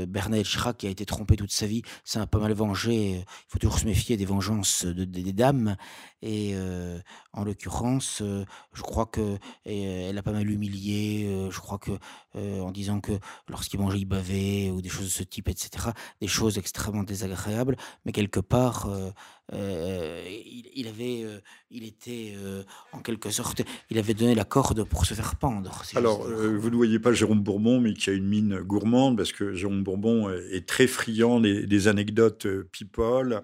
Bernard Chirac, qui a été trompé toute sa vie, s'est un pas mal vengé. Il faut toujours se méfier des vengeances des dames. Et en l'occurrence, je crois que elle a pas mal humilié, je crois que, en disant que lorsqu'il mangeait, il bavait ou des choses de ce type et cetera. Des choses extrêmement désagréables, mais quelque part, il avait, il était, en quelque sorte il avait donné la corde pour se faire pendre, Alors, vous ne pas Jérôme Bourbon, mais qui a une mine gourmande parce que Jérôme Bourbon est très friand des anecdotes, people.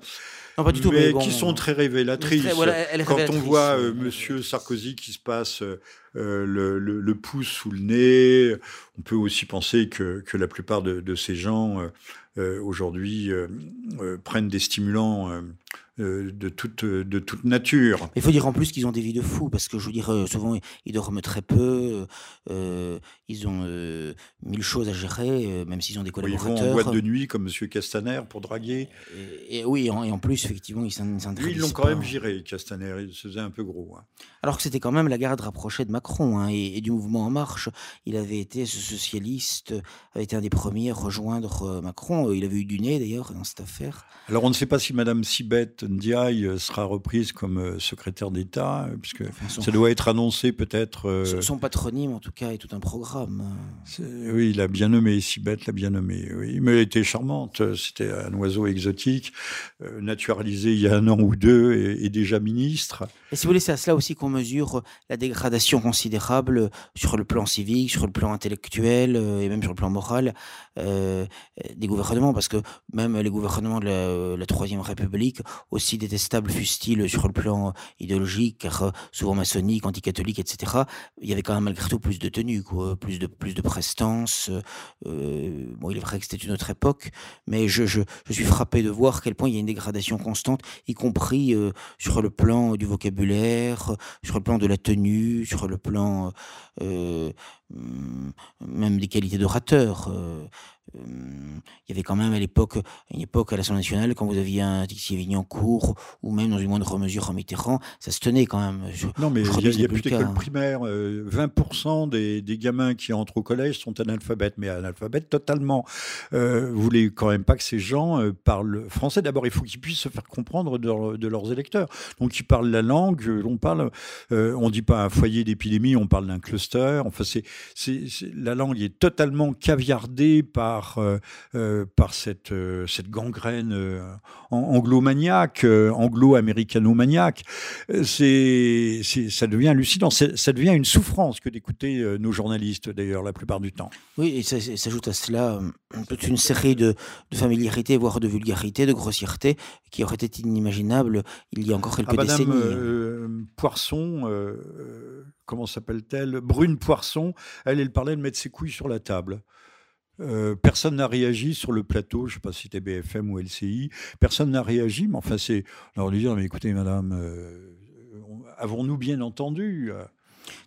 Non, pas du tout, mais qui sont très révélatrices. Quand on voit euh, Monsieur Sarkozy qui se passe euh, le, le, pouce sous le nez, on peut aussi penser que, que la plupart de, de ces gens euh, aujourd'hui prennent des stimulants euh, de, toute, de toute nature. Il faut dire en plus qu'ils ont des vies de fous, parce que je veux dire, euh, souvent ils dorment très peu, euh, ils ont mille choses à gérer, même s'ils ont des collaborateurs. ils vont en boîte de nuit comme M. Castaner pour draguer. Et, oui, et en, plus, effectivement, ils s'intéressent. Ils l'ont quand même viré, Castaner, il se faisait un peu gros. Hein. Alors que c'était quand même la garde rapprochée de Macron hein, et, du mouvement En Marche. Il avait été, ce socialiste, avait été un des premiers à rejoindre Macron. Il avait eu du nez d'ailleurs dans cette affaire. Alors on ne sait pas si Mme Sibette Ndiaye euh, sera reprise comme euh, secrétaire d'État, euh, puisque ça doit être annoncé peut-être. Son patronyme, en tout cas, est tout un programme. Oui, il a bien nommé, Sibeth l'a bien nommé. Oui, mais elle était charmante. C'était un oiseau exotique, naturalisé il y a un an ou deux et, déjà ministre. Et si vous voulez, c'est à cela aussi qu'on mesure la dégradation considérable sur le plan civique, sur le plan intellectuel et même sur le plan moral des gouvernements, parce que même les gouvernements de la, Troisième République aussi détestable fût-il sur le plan idéologique, car euh, souvent maçonnique, anticatholique, etc., il y avait quand même malgré tout plus de tenue, quoi, plus de plus de prestance. Euh, il est vrai que c'était une autre époque, mais je, je, suis frappé de voir à quel point il y a une dégradation constante, y compris euh, sur le plan du vocabulaire, sur le plan de la tenue, sur le plan euh, même des qualités d'orateur. Euh, il y avait quand même à l'époque, une époque à l'Assemblée nationale, quand vous aviez un Tixier Vignancourt, ou même dans une moindre mesure en Mitterrand, ça se tenait quand même. non, mais il y a, plus d'école primaire. 20% des, des, gamins qui entrent au collège sont analphabètes, mais analphabètes totalement. Euh, vous voulez quand même pas que ces gens euh, parlent français. D'abord, il faut qu'ils puissent se faire comprendre de, de, leurs électeurs. Donc, ils parlent la langue. On parle, euh, on dit pas un foyer d'épidémie, on parle d'un cluster. Enfin, c'est, la langue est totalement caviardée par par, euh, euh, par cette, euh, cette gangrène anglo-maniaque, anglo-américano-maniaque. C'est, ça devient hallucinant. Ça devient une souffrance que d'écouter nos journalistes, d'ailleurs, la plupart du temps. Oui, et ça s'ajoute à cela toute une série de, de familiarité, voire de vulgarité, de grossièreté, qui aurait été inimaginable il y a encore quelques ah, décennies. Madame Poisson, comment s'appelle-t-elle? Brune Poisson, elle, elle parlait de mettre ses couilles sur la table. Euh, personne n'a réagi sur le plateau, je ne sais pas si c'était BFM ou LCI, personne n'a réagi, mais enfin c'est... Alors lui dire, mais écoutez madame, euh, avons-nous bien entendu?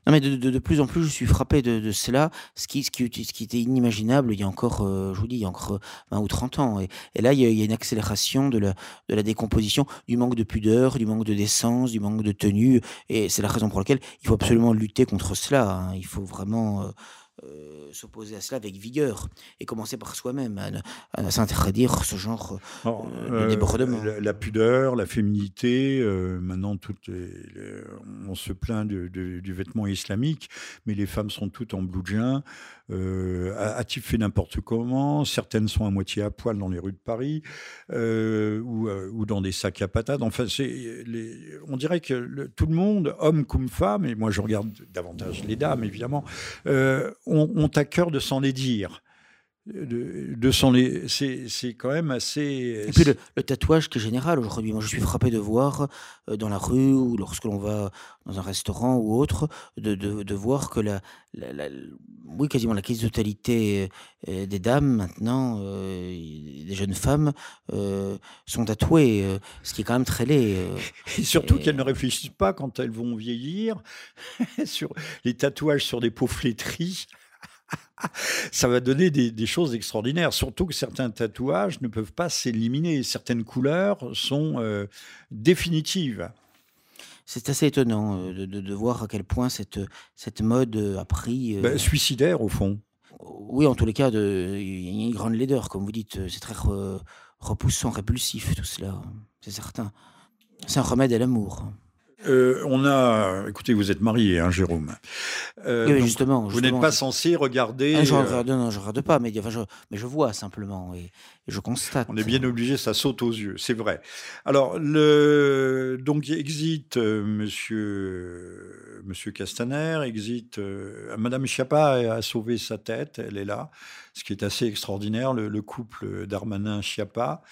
Non, mais de, plus en plus, je suis frappé de, cela, ce qui, était inimaginable il y a encore, euh, je vous dis, il y a encore 20 ou 30 ans. Et, là, il y, a, une accélération de la, décomposition, du manque de pudeur, du manque de décence, du manque de tenue. Et c'est la raison pour laquelle il faut absolument lutter contre cela. Hein. Il faut vraiment s'opposer à cela avec vigueur et commencer par soi-même à, s'interdire ce genre euh, de débordement. La, la, pudeur, la féminité, euh, maintenant toutes on se plaint du vêtement islamique, mais les femmes sont toutes en bloudjin. Euh, a-t-il fait n'importe comment? Certaines sont à moitié à poil dans les rues de Paris ou, ou, dans des sacs à patates. Enfin, on dirait que tout le monde, homme comme femme, et moi je regarde davantage les dames évidemment, ont, à cœur de s'en dire. De, de s'en c'est quand même assez. Et puis le, tatouage qui est général aujourd'hui. Moi, je suis frappé de voir euh, dans la rue ou lorsque l'on va dans un restaurant ou autre, de, de, de voir que la, la, oui, quasiment la quasi-totalité euh, des dames maintenant, euh, des jeunes femmes, sont tatouées, ce qui est quand même très laid. et surtout qu'elles ne réfléchissent pas quand elles vont vieillir [LAUGHS] sur les tatouages sur des peaux flétries. [LAUGHS] ça va donner des, choses extraordinaires. Surtout que certains tatouages ne peuvent pas s'éliminer. Certaines couleurs sont euh, définitives. C'est assez étonnant euh, de, voir à quel point cette, cette mode a pris. Euh, ben, suicidaire, au fond. Oui, en tous les cas, il y a une grande laideur, comme vous dites. C'est très repoussant, répulsif, tout cela. C'est certain. C'est un remède à l'amour. Euh, on a, écoutez, vous êtes marié, hein, Jérôme. Euh, justement, Vous n'êtes pas censé regarder. Ah, je regarde, non, je regarde pas, mais, je, mais je vois simplement et, je constate. On est bien obligé, ça saute aux yeux, c'est vrai. Alors, le, donc exit Monsieur, Monsieur Castaner, exit. Madame Chiappa a sauvé sa tête, elle est là, ce qui est assez extraordinaire. Le, le couple Darmanin-Chiappa. Euh,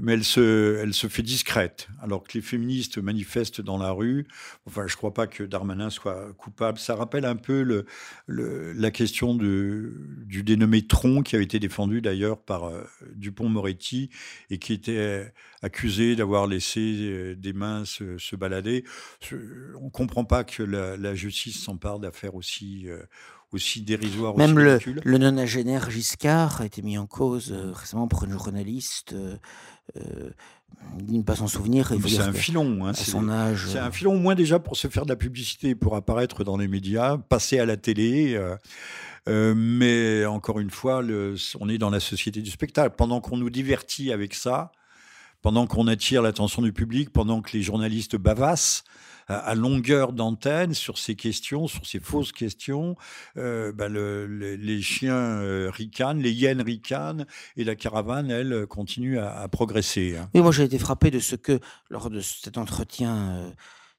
mais elle se, elle se fait discrète, alors que les féministes manifestent dans la rue. Enfin, je ne crois pas que Darmanin soit coupable. Ça rappelle un peu la question du dénommé Tron, qui avait été défendu d'ailleurs par euh, Dupont-Moretti et qui était accusé d'avoir laissé euh, des mains se, balader. On ne comprend pas que la, justice s'empare d'affaires aussi, aussi dérisoires. Même le, le nonagénaire Giscard a été mis en cause récemment pour une journaliste euh, ne pas s'en souvenir. C'est un filon. Hein, son âge. C'est un filon, au moins déjà pour se faire de la publicité, pour apparaître dans les médias, passer à la télé. Euh, euh, mais encore une fois, le, on est dans la société du spectacle. Pendant qu'on nous divertit avec ça, pendant qu'on attire l'attention du public, pendant que les journalistes bavassent, à, longueur d'antenne sur ces questions, sur ces fausses questions. Euh, ben les chiens euh, ricanent, les hyènes ricanent, et la caravane, elle, continue à, progresser. Hein. moi j'ai été frappé de ce que, lors de cet entretien euh,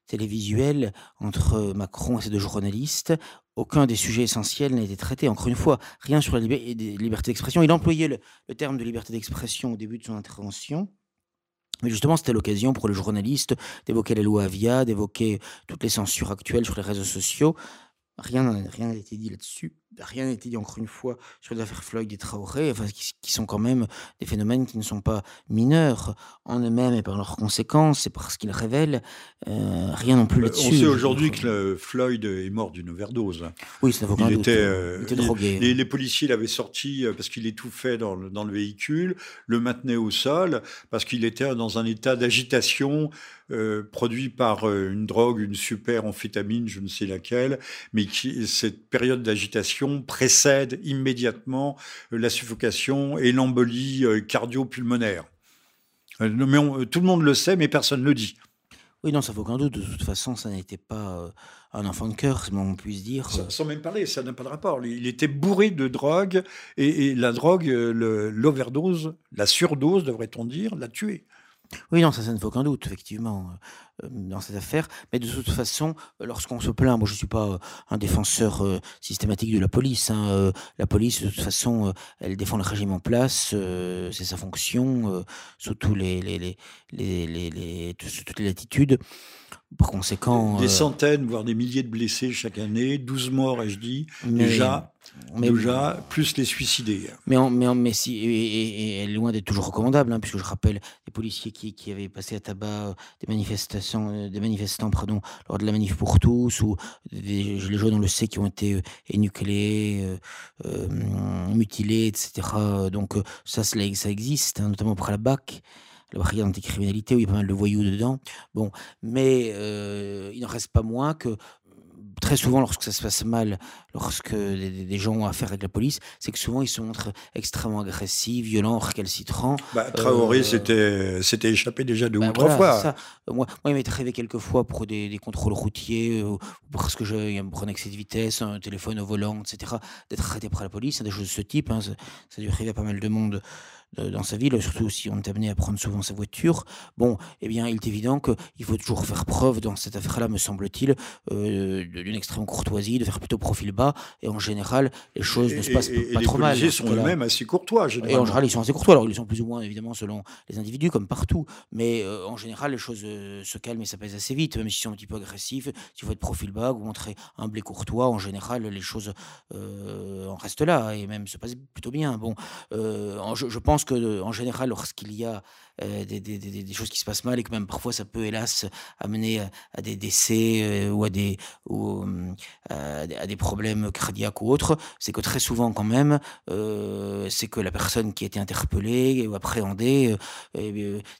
télévisuel entre Macron et ces deux journalistes, aucun des sujets essentiels n'a été traité. Encore une fois, rien sur la liberté d'expression. Il employait le terme de liberté d'expression au début de son intervention. Mais justement, c'était l'occasion pour les journalistes d'évoquer la loi Avia, d'évoquer toutes les censures actuelles sur les réseaux sociaux. Rien n'a été dit là-dessus rien n'a été dit encore une fois sur les affaires Floyd et Traoré, enfin, qui, sont quand même des phénomènes qui ne sont pas mineurs en eux-mêmes et par leurs conséquences et parce qu'ils révèlent. Euh, rien non plus bah, là-dessus. On sait aujourd'hui que Floyd est mort d'une overdose. Oui, c'est aucun il Était, euh, il était drogué. Les, policiers l'avaient sorti euh, parce qu'il étouffait dans le, dans le véhicule, le maintenaient au sol parce qu'il était dans un état d'agitation produit par une drogue, une super amphétamine, je ne sais laquelle, mais qui, cette période d'agitation précède immédiatement euh, la suffocation et l'embolie euh, cardio-pulmonaire. Euh, tout le monde le sait, mais personne ne le dit. Oui, non, ça vaut aucun doute. De toute façon, ça n'était pas un enfant de cœur, si on puisse dire. Sans, même parler, ça n'a pas de rapport. Il était bourré de drogue, et, et la drogue, l'overdose, la surdose, devrait-on dire, l'a tué. Oui, non, ça, ça ne fait aucun doute, effectivement, euh, dans cette affaire. Mais de toute façon, lorsqu'on se plaint, moi je ne suis pas euh, un défenseur euh, systématique de la police. Hein, la police, de toute façon, elle défend le régime en place, c'est sa fonction, sous, tous les, les, les, les, les, toutes les latitudes. Par conséquent. Des centaines, voire des milliers de blessés chaque année, 12 morts, ai-je dit, déjà. Mais, déjà, plus les suicidés. Mais, mais, mais si, et, est loin d'être toujours recommandable, hein, puisque je rappelle des policiers qui, qui avaient passé à tabac des manifestations, euh, des manifestants, pardon, lors de la manif pour tous, ou des, les jeunes, on le sait, qui ont été euh, euh, euh, mutilés, etc. Donc ça, ça existe, hein, notamment pour la BAC la barrière d'anticriminalité où il y a pas mal de voyous dedans. Bon, mais il n'en reste pas moins que très souvent, lorsque ça se passe mal, lorsque des, gens ont affaire avec la police, c'est que souvent ils se montrent extrêmement agressifs, violents, récalcitrants. Bah, Traoré euh, s'était échappé déjà deux bah, ou trois fois. Moi, moi, il m'est arrivé quelques fois pour des, contrôles routiers, euh, parce que je me prenais excès de vitesse, un téléphone au volant, etc., d'être arrêté par la police, des choses de ce type. Hein, ça, ça a dû arriver à pas mal de monde dans sa ville, surtout si on est amené à prendre souvent sa voiture, bon, eh bien, il est évident qu'il faut toujours faire preuve dans cette affaire-là, me semble-t-il, euh, d'une extrême courtoisie, de faire plutôt profil bas, et en général, les choses ne se passent pas trop mal. Les sont eux-mêmes assez courtois. Et en général, ils sont assez courtois. Alors, ils sont plus ou moins, évidemment, selon les individus, comme partout. Mais euh, en général, les choses euh, se calment et ça pèse assez vite, même s'ils sont un petit peu agressifs. Si vous êtes profil bas, vous montrez humble et courtois, en général, les choses en restent là, et même se passent plutôt bien. Bon, je, je pense que en général, lorsqu'il y a euh, des, choses qui se passent mal et que même parfois ça peut hélas amener à, des décès euh, ou, à des, euh, à des problèmes cardiaques ou autres, c'est que très souvent quand même, c'est que la personne qui a été interpellée ou appréhendée,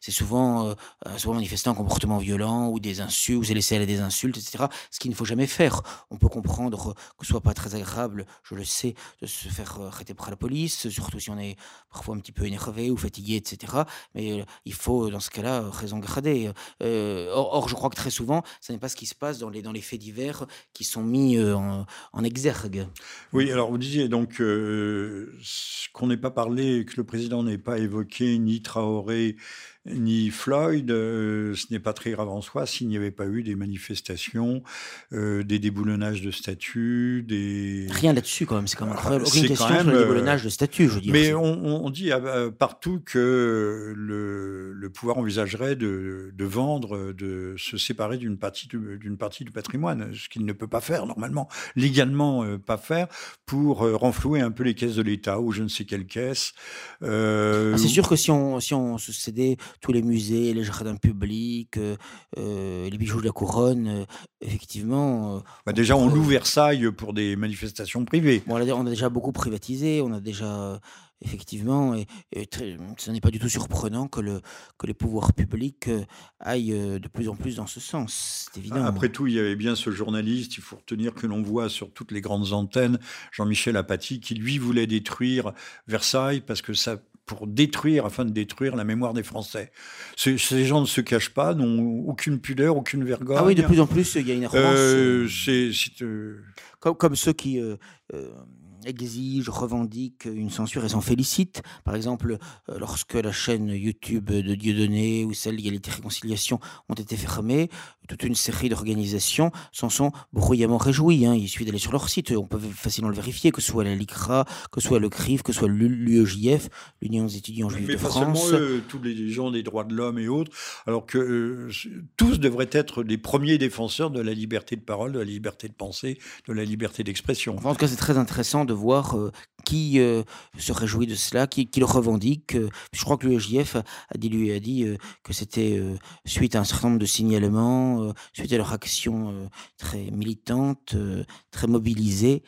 c'est souvent, souvent manifesté un comportement violent ou des insultes, ou c'est laissé aller des insultes, etc. Ce qu'il ne faut jamais faire. On peut comprendre que ce soit pas très agréable, je le sais, de se faire arrêter par la police, surtout si on est parfois un petit peu énervé ou fatigué, etc. Mais il faut dans ce cas-là raison garder. or, je crois que très souvent, ce n'est pas ce qui se passe dans les, dans les faits divers qui sont mis en, en, exergue. Oui, alors vous disiez donc qu'on n'ait pas parlé, que le président n'ait pas évoqué ni Traoré ni Floyd, euh, ce n'est pas très grave en soi s'il n'y avait pas eu des manifestations, euh, des déboulonnages de statuts, des... Rien là-dessus quand même, c'est quand même incroyable. Aucune question sur le euh, déboulonnage de statuts, je veux dire. Mais on, dit partout que le, pouvoir envisagerait de, vendre, de se séparer d'une partie, d'une partie du patrimoine, ce qu'il ne peut pas faire normalement, légalement pas faire, pour renflouer un peu les caisses de l'État ou je ne sais quelle caisse. Ah, c'est sûr que si on, si on se cédait tous les musées, les jardins publics, euh, euh, les bijoux de la couronne, euh, effectivement. Bah déjà, on loue Versailles pour des manifestations privées. on, a, déjà beaucoup privatisé, on a déjà effectivement, et, ce n'est pas du tout surprenant que, le, que les pouvoirs publics aillent de plus en plus dans ce sens, c'est évident. Après tout, il y avait bien ce journaliste, il faut retenir que l'on voit sur toutes les grandes antennes, Jean-Michel Apathy, qui lui voulait détruire Versailles parce que ça pour détruire, afin de détruire la mémoire des Français. Ces, gens ne se cachent pas, n'ont aucune pudeur, aucune vergogne. Ah oui, de plus en plus, il y a une arrogance. Euh, c'est, euh, comme, comme, ceux qui euh, exige, revendique une censure et s'en félicite. Par exemple, euh, lorsque la chaîne YouTube de Dieudonné ou celle d'égalité réconciliation ont été fermées, toute une série d'organisations s'en sont bruyamment réjouies. Hein. Il suffit d'aller sur leur site, on peut facilement le vérifier, que ce soit la LICRA, que ce soit le CRIF, que ce soit l'UEJF, l'Union des étudiants juifs de France. Eux, tous les gens des droits de l'homme et autres, alors que euh, tous devraient être les premiers défenseurs de la liberté de parole, de la liberté de penser, de la liberté d'expression. En tout cas, c'est très intéressant de voir euh, qui euh, se réjouit de cela, qui, le revendique. Euh. Je crois que l'UEJF a, dit, lui a dit que c'était suite à un certain nombre de signalements, suite à leur action très militante, très mobilisée,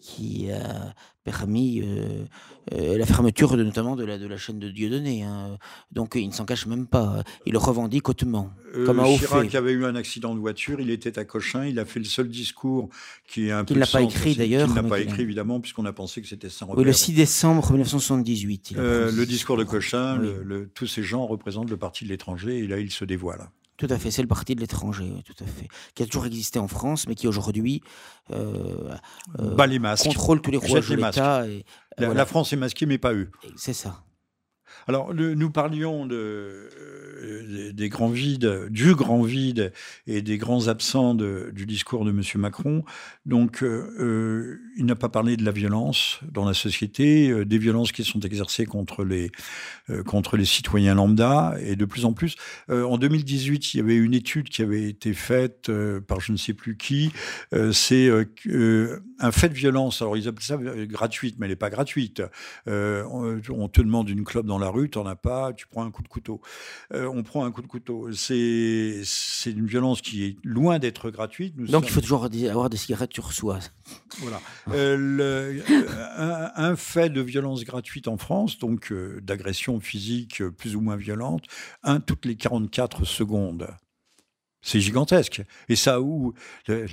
qui a permis euh, euh, la fermeture de, notamment de la, de la chaîne de Dieudonné. Hein. Donc il ne s'en cache même pas. Il le revendique hautement. Euh, comme un Chirac avait eu un accident de voiture, il était à Cochin, il a fait le seul discours qui est un peu. Qu'il n'a pas écrit d'ailleurs. Qu'il n'a pas écrit évidemment, puisqu'on a pensé que c'était sans Oui, le 6 décembre 1978. le discours de Cochin, le, tous ces gens représentent le parti de l'étranger et là il se dévoile. Tout à fait, c'est le parti de l'étranger, tout à fait, qui a toujours existé en France, mais qui aujourd'hui euh, euh, contrôle tous les rouages de l'État. La, la, France est masquée, mais pas eux. C'est ça. Alors, nous parlions euh, des grands vides, du grand vide et des grands absents du discours de M. Macron. Donc, euh, euh, il n'a pas parlé de la violence dans la société, des violences qui sont exercées contre les, contre les citoyens lambda. Et de plus en plus, en 2018, il y avait une étude qui avait été faite par je ne sais plus qui. C'est un fait de violence. Alors, ils appellent ça gratuite, mais elle n'est pas gratuite. On, te demande une clope dans la rue, tu n'en as pas, tu prends un coup de couteau. Euh, on prend un coup de couteau. C'est une violence qui est loin d'être gratuite. Donc il faut toujours avoir des cigarettes sur soi. Voilà. Euh, euh, un, fait de violence gratuite en France, donc d'agression physique plus ou moins violente, un toutes les 44 secondes. C'est gigantesque. Et ça, où la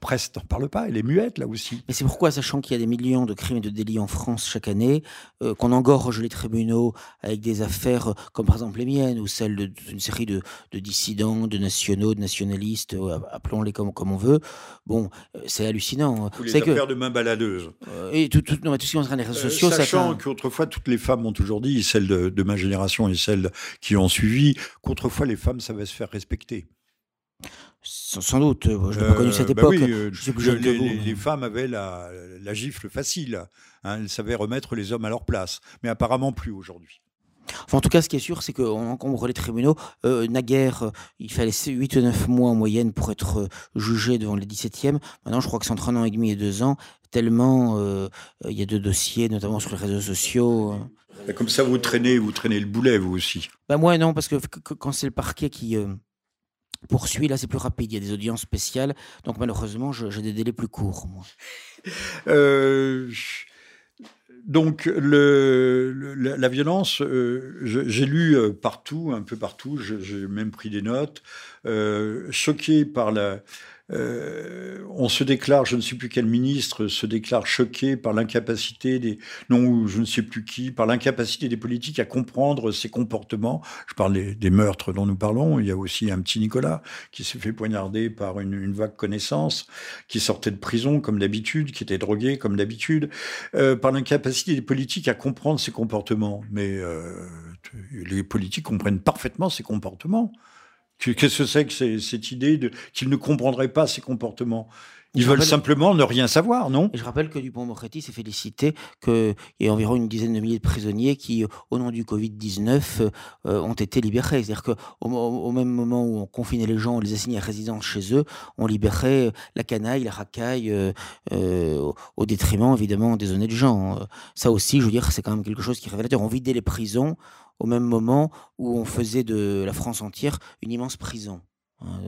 presse n'en parle pas, elle est muette là aussi. Mais c'est pourquoi, sachant qu'il y a des millions de crimes et de délits en France chaque année, euh, qu'on engorge les tribunaux avec des affaires euh, comme par exemple les miennes, ou celles d'une série de, dissidents, de nationaux, de nationalistes, euh, appelons-les comme, comme on veut, bon, c'est hallucinant. Hein. Ou les affaires de main baladeuse. et tout, tout, non, tout ce qui est les réseaux sociaux. sachant qu'autrefois, toutes les femmes ont toujours dit, celles de, de ma génération et celles qui ont suivi, qu'autrefois les femmes savaient se faire respecter. Sans doute, je n'ai pas connu cette époque. les, femmes avaient la, gifle facile. Hein, elles savaient remettre les hommes à leur place. Mais apparemment plus aujourd'hui. en tout cas, ce qui est sûr, c'est qu'on encombre les tribunaux. Euh, naguère, euh, il fallait 8 ou 9 mois en moyenne pour être euh, jugé devant les 17e. Maintenant, je crois que c'est entre un an et demi et deux ans, tellement il y a de dossiers, notamment sur les réseaux sociaux. Comme ça, vous traînez, vous traînez le boulet, vous aussi. Ben moi, non, parce que quand c'est le parquet qui poursuit, là c'est plus rapide, il y a des audiences spéciales, donc malheureusement j'ai des délais plus courts. Euh, donc la, violence, euh, j'ai lu euh, partout, un peu partout, j'ai même pris des notes, choqué par la, euh, on se déclare, je ne sais plus quel ministre, se déclare choqué par l'incapacité des, non, je ne sais plus qui, par l'incapacité des politiques à comprendre ses comportements. Je parle des, meurtres dont nous parlons. Il y a aussi un petit Nicolas qui s'est fait poignarder par une, vague connaissance, qui sortait de prison comme d'habitude, qui était drogué comme d'habitude, euh, par l'incapacité des politiques à comprendre ses comportements. Mais euh, les politiques comprennent parfaitement ses comportements. Qu'est-ce que c'est que cette idée qu'ils ne comprendraient pas ces comportements ils veulent simplement ne rien savoir, non? Je rappelle que Dupont-Moretti s'est félicité qu'il y ait environ une dizaine de milliers de prisonniers qui, au nom du Covid-19, euh, ont été libérés. C'est-à-dire qu'au au même moment où on confinait les gens, on les assignait à résidence chez eux, on libérait la canaille, la racaille, euh, euh, au détriment évidemment des honnêtes gens. Ça aussi, je veux dire, c'est quand même quelque chose qui est révélateur. On vidait les prisons au même moment où on faisait de la France entière une immense prison. Hein,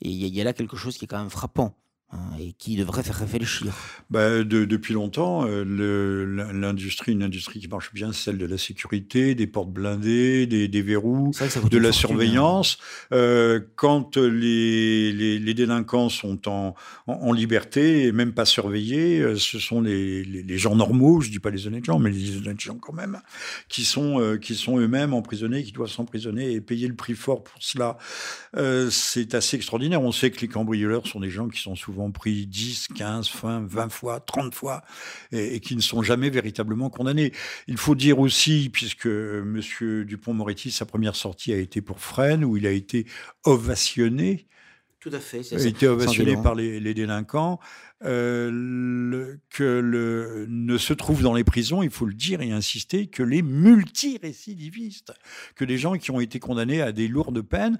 et il y, a là quelque chose qui est quand même frappant. Hein, et qui devrait faire réfléchir bah, Depuis longtemps, euh, l'industrie, une industrie qui marche bien, celle de la sécurité, des portes blindées, des, des verrous, de la hein. surveillance. Euh, quand les, les, les, délinquants sont en, en, liberté et même pas surveillés, euh, ce sont les, les, gens normaux, je dis pas les honnêtes gens, mais les honnêtes gens quand même, qui sont, euh, qui sont eux-mêmes emprisonnés, qui doivent s'emprisonner et payer le prix fort pour cela. C'est assez extraordinaire. On sait que les cambrioleurs sont des gens qui sont souvent pris 10, 15, 20, 20 fois, 30 fois, et, qui ne sont jamais véritablement condamnés. Il faut dire aussi, puisque M. Dupont-Moretti, sa première sortie a été pour Fresnes, où il a été ovationné. Tout à fait. Il a été ovationné par les, délinquants. Euh, que le, ne se trouvent dans les prisons, il faut le dire et insister, que les multirécidivistes, que des gens qui ont été condamnés à des lourdes peines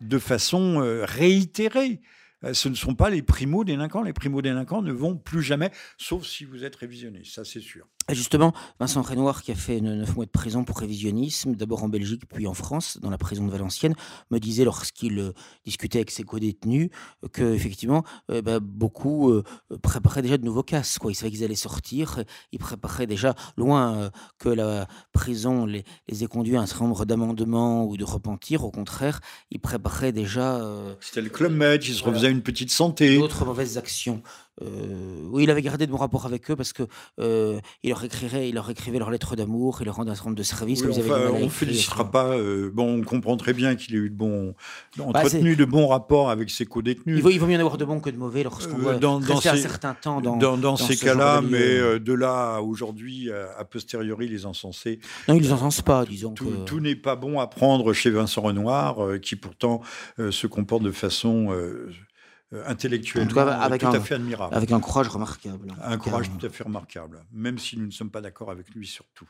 de façon euh, réitérée. Euh, ce ne sont pas les primo-délinquants. Les primo-délinquants ne vont plus jamais, sauf si vous êtes révisionné, ça c'est sûr. Justement, Vincent Renoir, qui a fait 9 mois de prison pour révisionnisme, d'abord en Belgique puis en France, dans la prison de Valenciennes, me disait lorsqu'il euh, discutait avec ses co-détenus que effectivement, euh, bah, beaucoup préparaient déjà de nouveaux casses. Quoi. Ils savaient qu'ils allaient sortir, ils préparaient déjà, loin que la prison les, ait conduits à un certain nombre d'amendements ou de repentir, au contraire, ils préparaient déjà... C'était le Club Med, ils se refaisaient une petite santé. D'autres mauvaises actions. Euh, oui, il avait gardé de bons rapports avec eux parce que euh, il leur écrivait, il leur écrivait leurs lettres d'amour, il leur rendait un certain nombre de services. on ne félicitera pas. Euh, bon, on comprend très bien qu'il ait eu de bons, bah, entretenu de bons rapports avec ses co-détenus. Il vaut, il vaut mieux en avoir de bons que de mauvais lorsqu'on voit dans, dans ces, un certain temps dans, dans, ces cas-là, mais de là aujourd'hui a posteriori les encenser. Non, ils les encensent pas, disons. Tout, tout n'est pas bon à prendre chez Vincent Renoir, qui pourtant se comporte de façon euh, intellectuellement avec tout un, à fait admirable. Avec un courage remarquable. Un courage tout à fait remarquable, même si nous ne sommes pas d'accord avec lui surtout.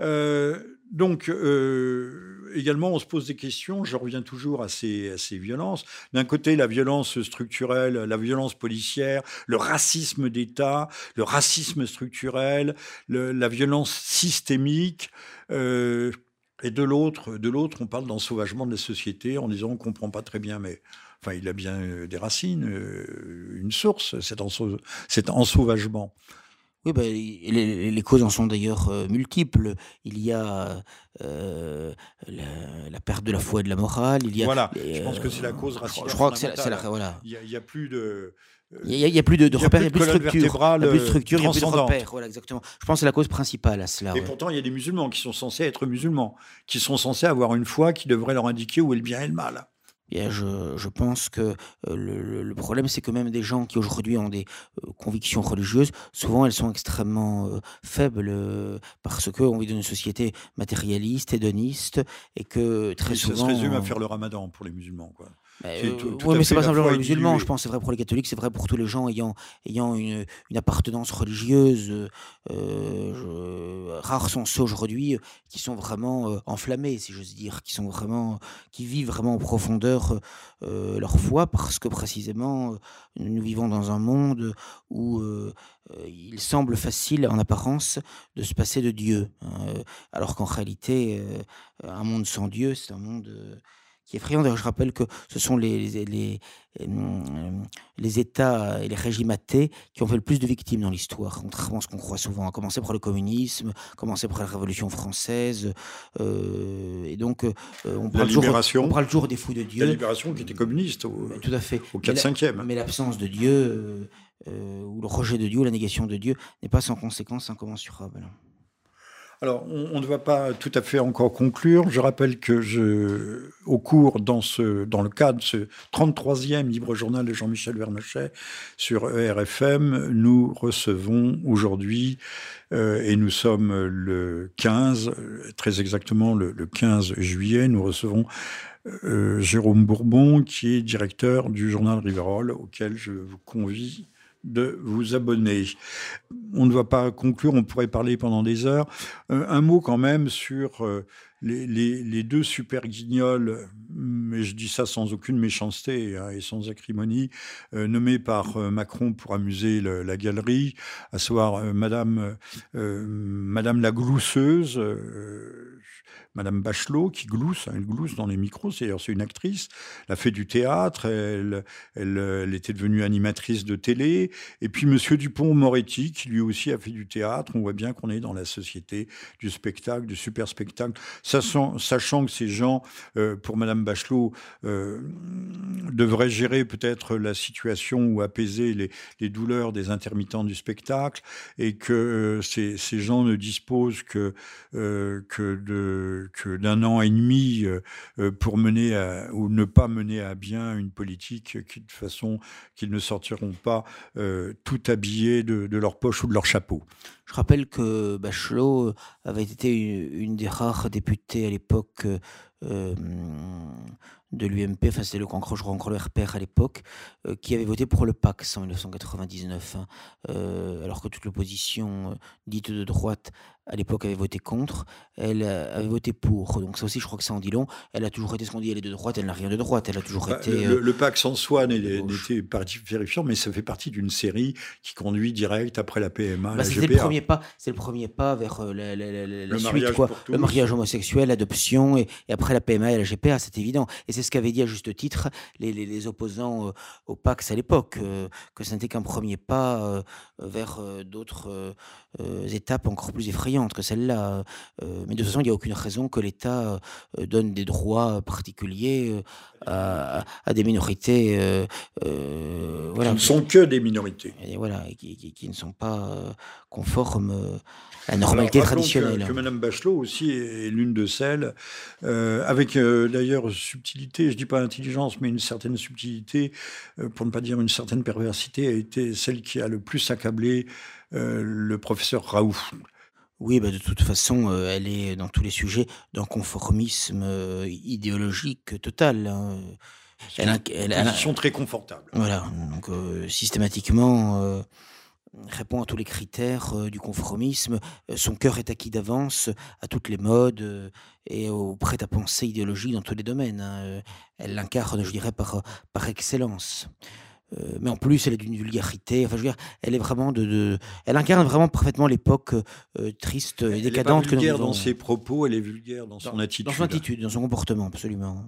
Euh, donc, euh, également, on se pose des questions. Je reviens toujours à ces, à ces violences. D'un côté, la violence structurelle, la violence policière, le racisme d'État, le racisme structurel, la violence systémique. et de l'autre, de l'autre, on parle d'ensauvagement de la société en disant on comprend pas très bien, mais Enfin, il a bien euh, des racines, euh, une source, cet, ensauvagement. Oui, ben, les, causes en sont d'ailleurs euh, multiples. Il y a la, perte de la foi et de la morale. Il y a, voilà, je pense que c'est la cause racine. Je crois que c'est la, voilà. Il n'y a, plus de. Il n'y a, plus de, repères, il n'y a plus de structure. Il n'y a plus de structure, il n'y a plus de repères. Voilà, exactement. Je pense que c'est la cause principale à cela. Et pourtant, il y a des musulmans qui sont censés être musulmans, qui sont censés avoir une foi qui devrait leur indiquer où est le bien et le mal je, je, pense que euh, le, le problème, c'est que même des gens qui aujourd'hui ont des euh, convictions religieuses, souvent elles sont extrêmement euh, faibles parce qu'on vit dans une société matérialiste, hédoniste, et que très souvent. Ça se résume à faire le ramadan pour les musulmans. Quoi. Euh, oui, mais c'est pas simplement les musulmans, je pense, c'est vrai pour les catholiques, c'est vrai pour tous les gens ayant, ayant une, une appartenance religieuse. Euh, rares sont ceux aujourd'hui qui sont vraiment euh, enflammés, si j'ose dire, qui sont vraiment, qui vivent vraiment en profondeur leur foi, parce que précisément nous vivons dans un monde où il semble facile, en apparence, de se passer de Dieu, hein, alors qu'en réalité, un monde sans Dieu, c'est un monde qui est effrayant. D'ailleurs, je rappelle que ce sont les, les, les, États et les régimes athées qui ont fait le plus de victimes dans l'histoire, contrairement à ce qu'on croit souvent, à commencer par le communisme, à commencer par la Révolution française. Euh, et donc, euh, on, parle toujours, on parle toujours des fous de Dieu. La libération qui était communiste au, tout à fait. au 4-5e. Mais l'absence de Dieu, euh, ou le rejet de Dieu, la négation de Dieu, n'est pas sans conséquence incommensurable. Alors, on, ne va pas tout à fait encore conclure. Je rappelle que au cours, dans le cadre de ce 33e libre journal de Jean-Michel Vernochet sur ERFM, nous recevons aujourd'hui, euh, et nous sommes le 15, très exactement le, 15 juillet, nous recevons euh, Jérôme Bourbon, qui est directeur du journal Riverol, auquel je vous convie de vous abonner. On ne va pas conclure, on pourrait parler pendant des heures. Euh, un mot quand même sur euh, les, deux super guignols, mais je dis ça sans aucune méchanceté hein, et sans acrimonie, euh, nommés par Macron pour amuser la galerie, à savoir Madame, Madame la glousseuse Madame Bachelot, qui glousse, hein, elle glousse dans les micros, c'est une actrice, elle a fait du théâtre, elle, elle, était devenue animatrice de télé, et puis Monsieur Dupont-Moretti, qui lui aussi a fait du théâtre, on voit bien qu'on est dans la société du spectacle, du super spectacle, sachant, sachant que ces gens, euh, pour Madame Bachelot, euh, devraient gérer peut-être la situation ou apaiser les, les, douleurs des intermittents du spectacle, et que euh, ces, ces, gens ne disposent que, que de que, d'un an et demi euh, euh, pour mener ou ne pas mener à bien une politique qui, de façon qu'ils ne sortiront pas euh, tout habillés de, leur poche ou de leur chapeau. Je rappelle que Bachelot avait été une, des rares députées à l'époque de l'UMP, enfin c'était le encore le RPR à l'époque, qui avait voté pour le PAX en 1999, hein. alors que toute l'opposition dite de droite à l'époque avait voté contre, elle euh, avait voté pour. Donc ça aussi, je crois que ça en dit long. Elle a toujours été ce qu'on dit, elle est de droite, elle n'a rien de droite. Elle a toujours bah, été. Le, euh, Pax en soi n'était pas vérifiant, mais ça fait partie d'une série qui conduit direct après la PMA. Bah, c'est le premier pas. C'est le premier pas vers euh, la, le suite, mariage quoi. Le mariage homosexuel, l'adoption et, après la PMA et la GPA, c'est évident. Et c'est ce qu'avaient dit à juste titre les, les, opposants au Pax à l'époque, que ce n'était qu'un premier pas vers d'autres étapes encore plus effrayantes que celle-là. Euh, mais de toute façon, il n'y a aucune raison que l'État euh, donne des droits particuliers euh, à, des minorités. voilà. Qui ne sont que des minorités. Et voilà, qui, ne sont pas conformes la normalité traditionnelle. Que, que Mme Bachelot aussi est, l'une de celles, avec d'ailleurs subtilité, je ne dis pas intelligence, mais une certaine subtilité, pour ne pas dire une certaine perversité, a été celle qui a le plus accablé le professeur Raoult. Oui, bah de toute façon, euh, elle est dans tous les sujets d'un conformisme euh, idéologique total. Hein. Elle, a, elle, une position très confortable. Voilà, donc euh, systématiquement répond à tous les critères du conformisme. son cœur est acquis d'avance à toutes les modes et au prêt-à-penser idéologique dans tous les domaines. Hein. Elle l'incarne, je dirais, par, par excellence. Euh, mais en plus, elle est d'une vulgarité. Enfin, je veux dire, elle est vraiment de, elle incarne vraiment parfaitement l'époque euh, triste et décadente elle est vulgaire dans ses propos, elle est vulgaire dans son attitude. Dans son attitude, dans son comportement, absolument.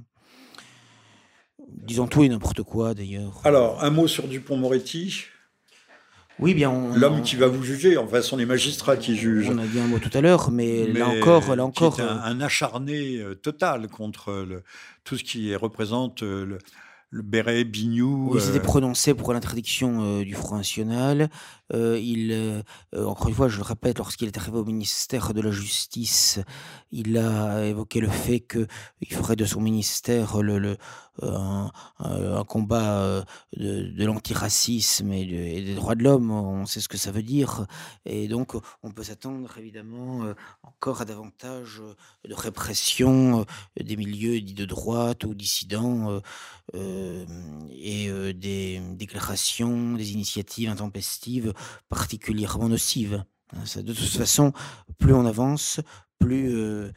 Disons tout et n'importe quoi, d'ailleurs. Alors, un mot sur Dupont-Moretti. Oui, bien. L'homme qui va vous juger, enfin, sont les magistrats qui jugent. On a dit un mot tout à l'heure, mais, là encore, là encore. un, acharné euh, total contre tout ce qui représente le, le béret, Bignou. Il s'était euh, prononcé pour l'interdiction euh, du Front National. Euh, il, encore une fois, je le répète, lorsqu'il est arrivé au ministère de la Justice, il a évoqué le fait qu'il ferait de son ministère le, un, combat de, l'antiracisme et, des droits de l'homme. On sait ce que ça veut dire. Et donc, on peut s'attendre évidemment encore à davantage de répression des milieux dits de droite ou dissidents. Euh, et euh, des déclarations, des initiatives intempestives particulièrement nocives. Hein, de toute façon, plus on avance, plus euh,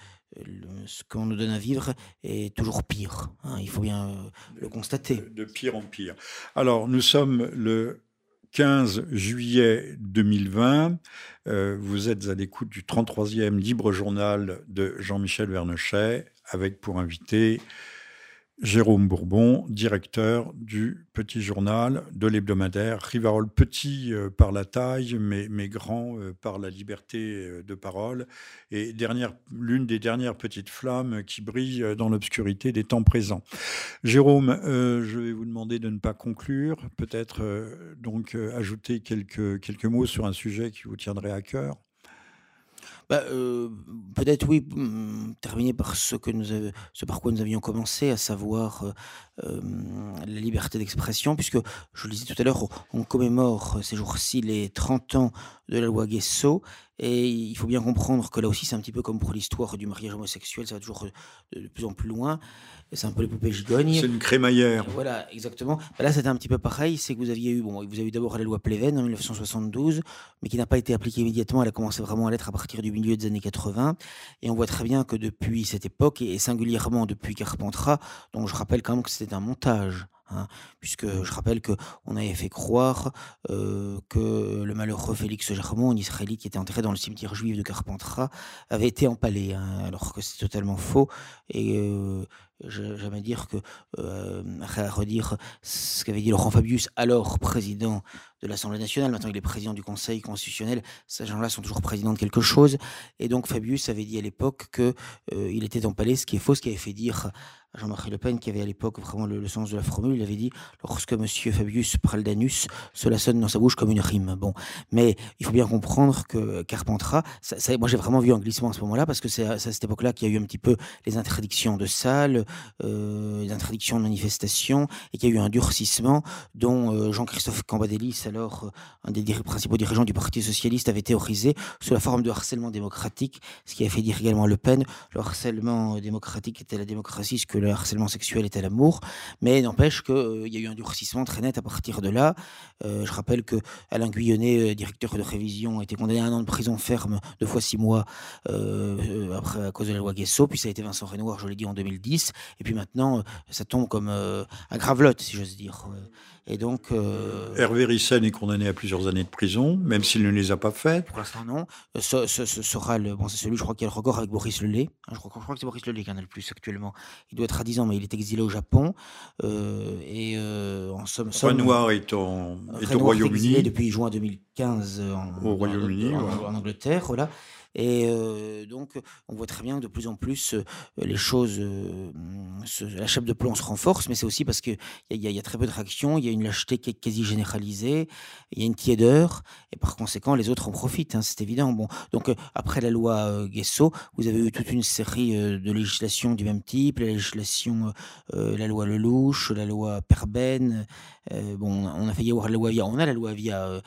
ce qu'on nous donne à vivre est toujours pire. Hein, il faut bien le constater. De, pire en pire. Alors, nous sommes le 15 juillet 2020. vous êtes à l'écoute du 33e libre journal de Jean-Michel Vernochet, avec pour invité Jérôme Bourbon, directeur du petit journal de l'hebdomadaire Rivarol. Petit euh, par la taille, mais, grand euh, par la liberté euh, de parole. Et l'une des dernières petites flammes qui brillent dans l'obscurité des temps présents. Jérôme, je vais vous demander de ne pas conclure, peut-être donc ajouter quelques mots sur un sujet qui vous tiendrait à cœur. Bah, euh, peut-être oui, mmh, terminer par ce que nous ce par quoi nous avions commencé, à savoir, euh, la liberté d'expression puisque, je le disais tout à l'heure, on commémore ces jours-ci les 30 ans de la loi Guesso et il faut bien comprendre que là aussi c'est un petit peu comme pour l'histoire du mariage homosexuel, ça va toujours, de plus en plus loin c'est un peu les poupées gigognes. C'est une crémaillère. Voilà, exactement. Bah, là, c'était un petit peu pareil. C'est que vous aviez eu, bon, vous avez eu d'abord la loi Pleven en 1972, mais qui n'a pas été appliquée immédiatement. Elle a commencé vraiment à l'être à partir du milieu des années 80. Et on voit très bien que depuis cette époque, et singulièrement depuis Carpentras, dont je rappelle quand même que c'était un montage. Hein, puisque je rappelle qu'on avait fait croire euh, que le malheureux Félix Germont, un Israélite qui était enterré dans le cimetière juif de Carpentras, avait été empalé, hein, alors que c'est totalement faux. Et euh, J'aime dire que, euh, à redire ce qu'avait dit Laurent Fabius, alors président de l'Assemblée nationale, maintenant il est président du Conseil constitutionnel, ces gens-là sont toujours présidents de quelque chose, et donc Fabius avait dit à l'époque qu'il euh, était empalé, ce qui est faux, ce qui avait fait dire Jean-Marie Le Pen, qui avait à l'époque vraiment le, sens de la formule, il avait dit lorsque Monsieur Fabius parle d'anus, cela sonne dans sa bouche comme une rime. Bon, mais il faut bien comprendre que Carpentras, moi j'ai vraiment vu un glissement à ce moment-là parce que c'est à, cette époque-là qu'il y a eu un petit peu les interdictions de salles, euh, les interdictions de manifestations, et qu'il y a eu un durcissement dont euh, Jean-Christophe Cambadélis, alors euh, un des principaux dirigeants du Parti socialiste, avait théorisé sous la forme de harcèlement démocratique, ce qui a fait dire également Le Pen, le harcèlement démocratique était la démocratie, ce que le harcèlement sexuel était l'amour, mais n'empêche qu'il euh, il y a eu un durcissement très net à partir de là. Euh, je rappelle que Alain Guyonnet, euh, directeur de révision, a été condamné à un an de prison ferme, deux fois six mois, à cause de la loi Guesso, puis ça a été Vincent Renoir, je l'ai dit, en 2010, et puis maintenant, ça tombe comme à gravelotte, si j'ose dire. Et donc, euh, Hervé Rissen est condamné à plusieurs années de prison, même s'il ne les a pas faites. Pour l'instant, non. Euh, ce, sera le, bon, c'est celui, je crois, qui a le record avec Boris Lelay. Hein, je, crois, je crois que c'est Boris Lelay qui en a le plus actuellement. Il doit être à 10 ans, mais il est exilé au Japon. Euh, et en somme, Renoir est, en, est au Royaume-Uni. depuis juin 2015 en, au Royaume-Uni, en, en, Angleterre, voilà. Et donc, on voit très bien que de plus en plus, les choses, la chape de plomb se renforce, mais c'est aussi parce qu'il y, y, a très peu de réaction, il y a une lâcheté quasi généralisée, il y a une tiédeur, et par conséquent, les autres en profitent, hein, c'est évident. Bon, donc, après la loi Guesso, vous avez eu toute une série de législations du même type, la législation, la loi Lelouch, la loi Perben, bon, on a failli avoir la loi Via, on a la loi Via,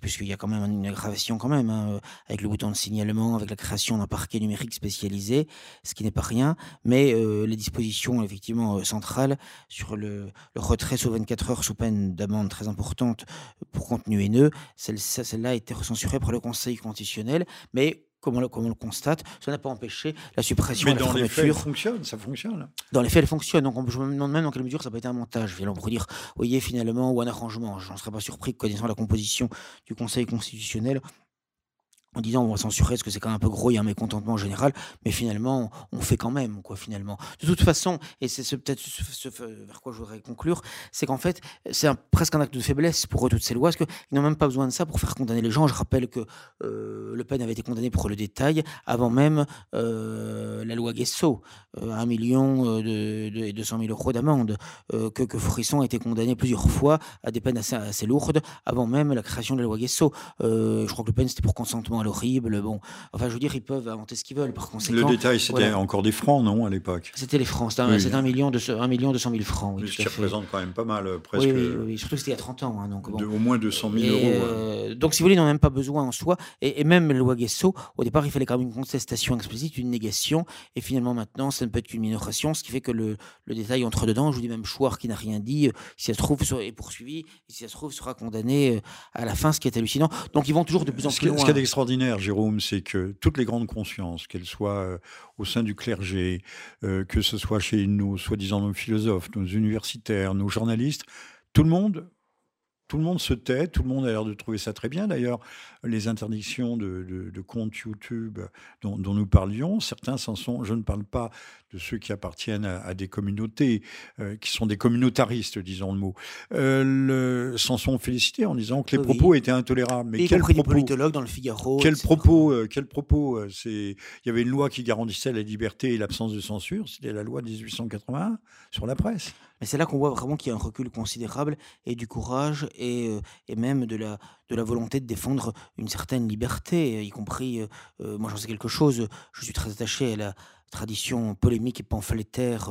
puisqu'il y a quand même une aggravation quand même, hein, avec le bouton de signalement avec la création d'un parquet numérique spécialisé, ce qui n'est pas rien, mais euh, les dispositions effectivement euh, centrales sur le, retrait sous 24 heures sous peine d'amende très importante pour contenu haineux, celle-là a été recensurée par le Conseil constitutionnel, mais comme on, le, constate, ça n'a pas empêché la suppression Mais dans les faits, ça fonctionne, ça fonctionne. Dans les faits, elle fonctionne. Donc, je me demande même dans quelle mesure ça peut être un montage. On pourrait dire, voyez, finalement, ou un arrangement. Je n'en serais pas surpris, connaissant la composition du Conseil constitutionnel, en disant on va censurer parce que c'est quand même un peu gros, il y a un mécontentement général, mais finalement on fait quand même quoi finalement. De toute façon, et c'est peut-être ce, vers quoi je voudrais conclure, c'est qu'en fait c'est presque un acte de faiblesse pour eux toutes ces lois, parce qu'ils n'ont même pas besoin de ça pour faire condamner les gens. Je rappelle que euh, Le Pen avait été condamné pour le détail avant même euh, la loi Guesso, euh, un million de, de, et 200 000 euros d'amende, que, que Frisson a été condamné plusieurs fois à des peines assez, assez lourdes avant même la création de la loi Guesso. je crois que Le Pen c'était pour consentement horrible. Bon, enfin, je veux dire, ils peuvent inventer ce qu'ils veulent. Par conséquent, le détail, c'était encore des francs, non, à l'époque C'était les francs. C'était un, million de un million deux cent mille francs. ce qui représente quand même pas mal, euh, presque. Oui, oui, surtout que c'était il y a 30 ans. Hein, donc, de, au moins 200 000 euros. Euh, donc, si vous voulez, ils n'ont même pas besoin en soi. Et, même le loi Guesso, au départ, il fallait quand même une contestation explicite, une négation. Et finalement, maintenant, ça ne peut être qu'une minoration, ce qui fait que le, le, détail entre dedans. Je vous dis même Chouard qui n'a rien dit, euh, si ça se trouve, est poursuivi, et si ça se trouve, sera condamné à la fin, ce qui est hallucinant. Donc, ils vont toujours de plus en plus loin. Ce qui est Jérôme, c'est que toutes les grandes consciences, qu'elles soient euh, au sein du clergé, euh, que ce soit chez nos soi-disant nos philosophes, nos universitaires, nos journalistes, tout le monde tout le monde se tait, tout le monde a l'air de trouver ça très bien. D'ailleurs, les interdictions de, comptes YouTube dont, nous parlions, certains s'en sont. Je ne parle pas de ceux qui appartiennent à, des communautés, euh, qui sont des communautaristes, disons le mot, euh, s'en sont félicités en disant que les propos étaient intolérables. Mais quels propos politologues dans le Figaro. Quels propos, euh, quel propos c'est Il y avait une loi qui garantissait la liberté et l'absence de censure. C'était la loi de 1881 sur la presse. Mais c'est là qu'on voit vraiment qu'il y a un recul considérable et du courage et, euh, même de la, volonté de défendre une certaine liberté, y compris, euh, euh, moi j'en sais quelque chose, je suis très attaché à la tradition polémique et pamphlétaire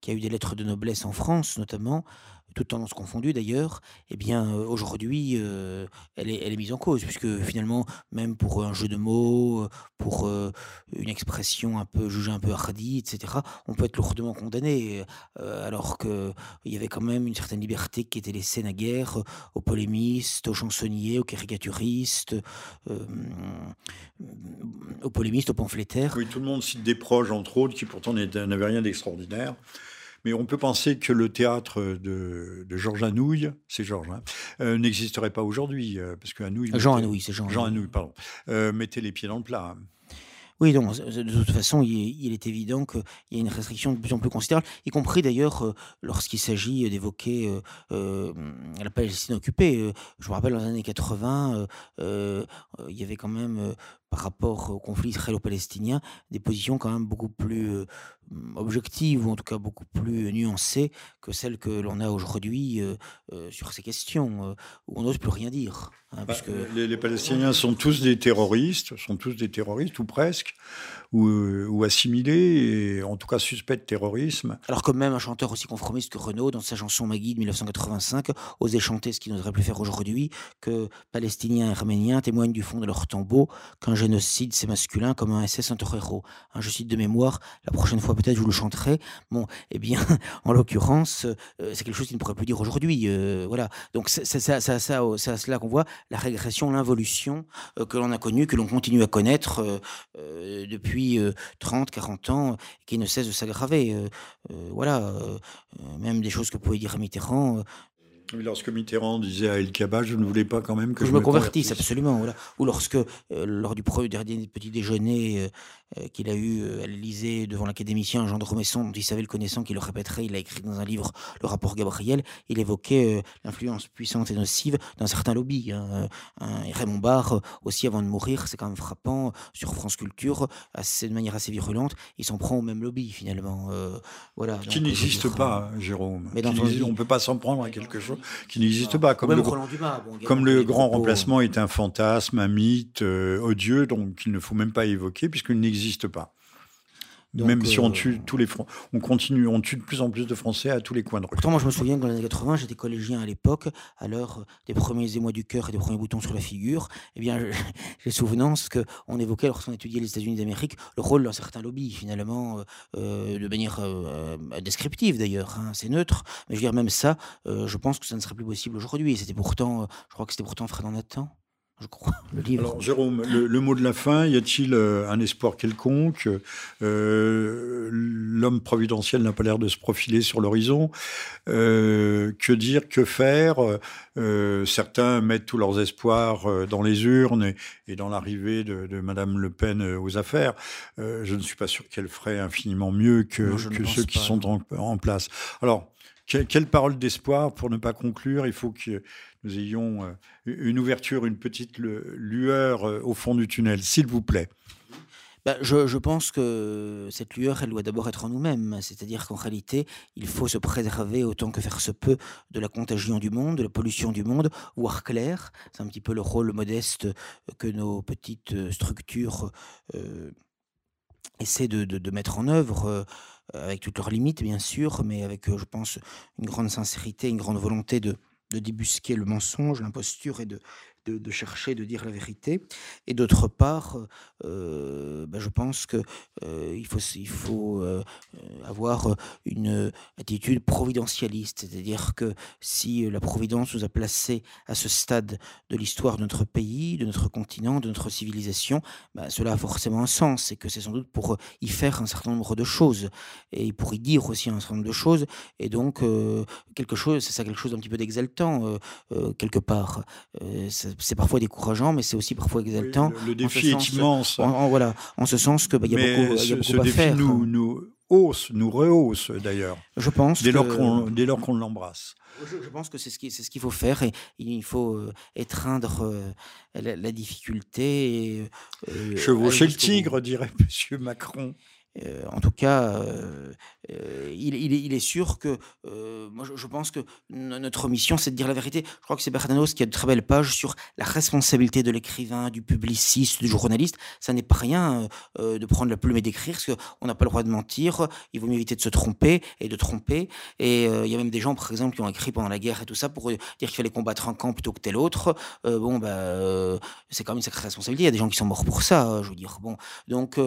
qui a eu des lettres de noblesse en France notamment, toutes tendances confondues d'ailleurs, eh bien euh, aujourd'hui, euh, elle, est, mise en cause, puisque finalement, même pour un jeu de mots, pour euh, une expression un peu jugée un peu hardie, etc., on peut être lourdement condamné, alors qu'il y avait quand même une certaine liberté qui était laissée naguère aux polémistes, aux chansonniers, aux caricaturistes, aux polémistes, aux pamphlétaires. Oui, tout le monde cite des proches, entre autres, qui pourtant n'avaient rien d'extraordinaire. Mais on peut penser que le théâtre de, Georges Anouilh, c'est Georges, hein, euh, n'existerait pas aujourd'hui, euh, parce que Anouilh... Jean Anouilh, c'est Jean. Jean Anouilh, pardon. Euh, mettait les pieds dans le plat. Oui, donc de toute façon, il est, évident qu'il y a une restriction de plus en plus considérable, y compris d'ailleurs lorsqu'il s'agit d'évoquer la Palestine occupée. je me rappelle, dans les années 80, il y avait quand même par rapport au conflit israélo-palestinien, des positions quand même beaucoup plus euh, objectives, ou en tout cas beaucoup plus nuancées que celles que l'on a aujourd'hui euh, euh, sur ces questions, où on n'ose plus rien dire. Hein, bah, les, Palestiniens sont tous des terroristes, sont tous des terroristes, ou presque, ou, ou assimilés, et en tout cas suspects de terrorisme. Alors que même un chanteur aussi conformiste que Renaud, dans sa chanson Magui de 1985, osait chanter ce qu'il n'oserait plus faire aujourd'hui, que Palestiniens et Arméniens témoignent du fond de leur tombeau qu'un génocide, c'est masculin comme un SS héros. Un je cite de mémoire, la prochaine fois peut-être je vous le chanterai. Bon, eh bien, [LAUGHS] en l'occurrence, euh, c'est quelque chose qu'il ne pourrait plus dire aujourd'hui. Euh, voilà. Donc c'est ça, ça, ça, à cela qu'on voit la régression, l'involution euh, que l'on a connue, que l'on continue à connaître depuis 30, 40 ans, qui ne cesse de s'aggraver. voilà. même des choses que pouvait dire Mitterrand Lorsque Mitterrand disait à El Kaba, je ne voulais pas quand même que, je, me convertisse, absolument. Voilà. Ou lorsque, euh, lors du premier dernier petit déjeuner, euh, euh, qu'il a eu à l'Élysée devant l'académicien Jean de Romesson, dont il savait le connaissant, qui le répéterait, il a écrit dans un livre le rapport Gabriel, il évoquait euh, l'influence puissante et nocive d'un certain lobby. Hein, Raymond Barre, aussi avant de mourir, c'est quand même frappant, sur France Culture, assez, de manière assez virulente, il s'en prend au même lobby finalement. voilà, qui n'existe pas, Jérôme. Mais on ne peut pas s'en prendre à quelque chose qui n'existe pas. Comme le, comme le grand remplacement est un fantasme, un mythe odieux, donc il ne faut même pas évoquer, puisqu'il n'existe n'existe Même si on euh, tue tous les on continue, on tue de plus en plus de Français à tous les coins de rue. Pourtant, moi, je me souviens que dans les années 80, j'étais collégien à l'époque, à l'heure des premiers émois du cœur et des premiers boutons sur la figure. Eh bien, [LAUGHS] j'ai souvenance qu'on évoquait, lorsqu'on étudiait les États-Unis d'Amérique, le rôle d'un certain lobby, finalement, euh, euh, de manière descriptive d'ailleurs. Hein, c'est neutre, mais je veux dire, même ça, je pense que ça ne serait plus possible aujourd'hui. C'était pourtant, je crois que c'était pourtant Fred en Nathan je crois, le livre. Alors, Jérôme, le, mot de la fin, y a-t-il euh, un espoir quelconque? Euh, L'homme providentiel n'a pas l'air de se profiler sur l'horizon. Euh, que dire Que faire? Certains mettent tous leurs espoirs dans les urnes et, dans l'arrivée de, de, Madame Le Pen aux affaires. je ne suis pas sûr qu'elle ferait infiniment mieux que, que ceux qui sont en, en place. Alors, quelle parole d'espoir pour ne pas conclure? Il faut que nous ayons euh, une ouverture, une petite lueur euh, au fond du tunnel, s'il vous plaît. Bah, je, pense que cette lueur, elle doit d'abord être en nous-mêmes. C'est-à-dire qu'en réalité, il faut se préserver autant que faire se peut de la contagion du monde, de la pollution du monde, voir clair. C'est un petit peu le rôle modeste que nos petites structures essaient de, mettre en œuvre, avec toutes leurs limites, bien sûr, mais avec, je pense, une grande sincérité, une grande volonté de, de débusquer le mensonge, l'imposture et de, de, chercher, de dire la vérité. Et d'autre part, euh, ben, je pense qu'il il faut, il faut avoir une attitude providentialiste, c'est-à-dire que si la Providence nous a placés à ce stade de l'histoire de notre pays, de notre continent, de notre civilisation, ben, cela a forcément un sens et que c'est sans doute pour y faire un certain nombre de choses et pour y dire aussi un certain nombre de choses. Et donc, quelque chose, c'est ça quelque chose d'un petit peu d'exaltant, quelque part. C'est parfois décourageant, mais c'est aussi parfois exaltant. le, défi est immense. En, voilà, en ce sens que bah, y a beaucoup, y a beaucoup à défi faire. Nous, nous hausse, nous rehausse d'ailleurs. Je pense. Dès lors qu'on l'embrasse. Je, pense que c'est ce qu'il ce qu'il faut faire et il faut étreindre la, difficulté. Chevaucher le tigre, dirait [LAUGHS] Monsieur Macron. Euh, en tout cas, euh, euh, il, est, sûr que moi, je, pense que notre mission, c'est de dire la vérité. Je crois que c'est Bernanos qui a de très belles pages sur la responsabilité de l'écrivain, du publiciste, du journaliste. Ça n'est pas rien de prendre la plume et d'écrire, parce qu'on n'a pas le droit de mentir. Il vaut mieux éviter de se tromper et de tromper. Et il y a même des gens, par exemple, qui ont écrit pendant la guerre et tout ça pour dire qu'il fallait combattre un camp plutôt que tel autre. bon, bah, c'est quand même une sacrée responsabilité. Il y a des gens qui sont morts pour ça, je veux dire. Bon, donc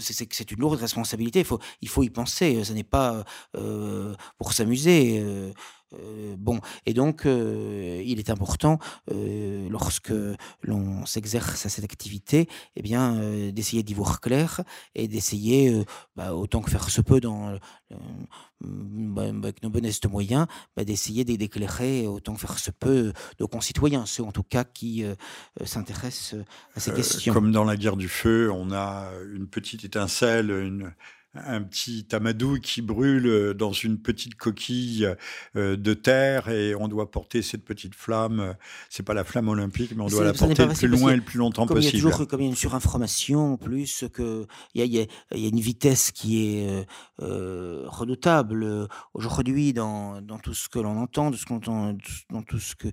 c'est une lourde responsabilité. Il faut, il faut y penser. Ce n'est pas euh, pour s'amuser. Euh, euh, bon, et donc il est important lorsque l'on s'exerce à cette activité, eh bien d'essayer d'y voir clair et d'essayer, bah, autant que faire se peut dans bah, avec nos bonnestes moyens, bah, d'essayer d'éclairer autant que faire se peut nos concitoyens, ceux en tout cas qui s'intéressent à ces questions. Comme dans la guerre du feu, on a une petite étincelle, une un petit tamadou qui brûle dans une petite coquille euh, de terre et on doit porter cette petite flamme. C'est pas la flamme olympique, mais on doit la porter le plus loin et le plus longtemps possible. Il y a toujours comme il y a une surinformation, plus que il y a, il y a une vitesse qui est euh, euh, redoutable aujourd'hui dans, dans, tout ce que l'on entend, de ce qu'on entend, dans tout ce que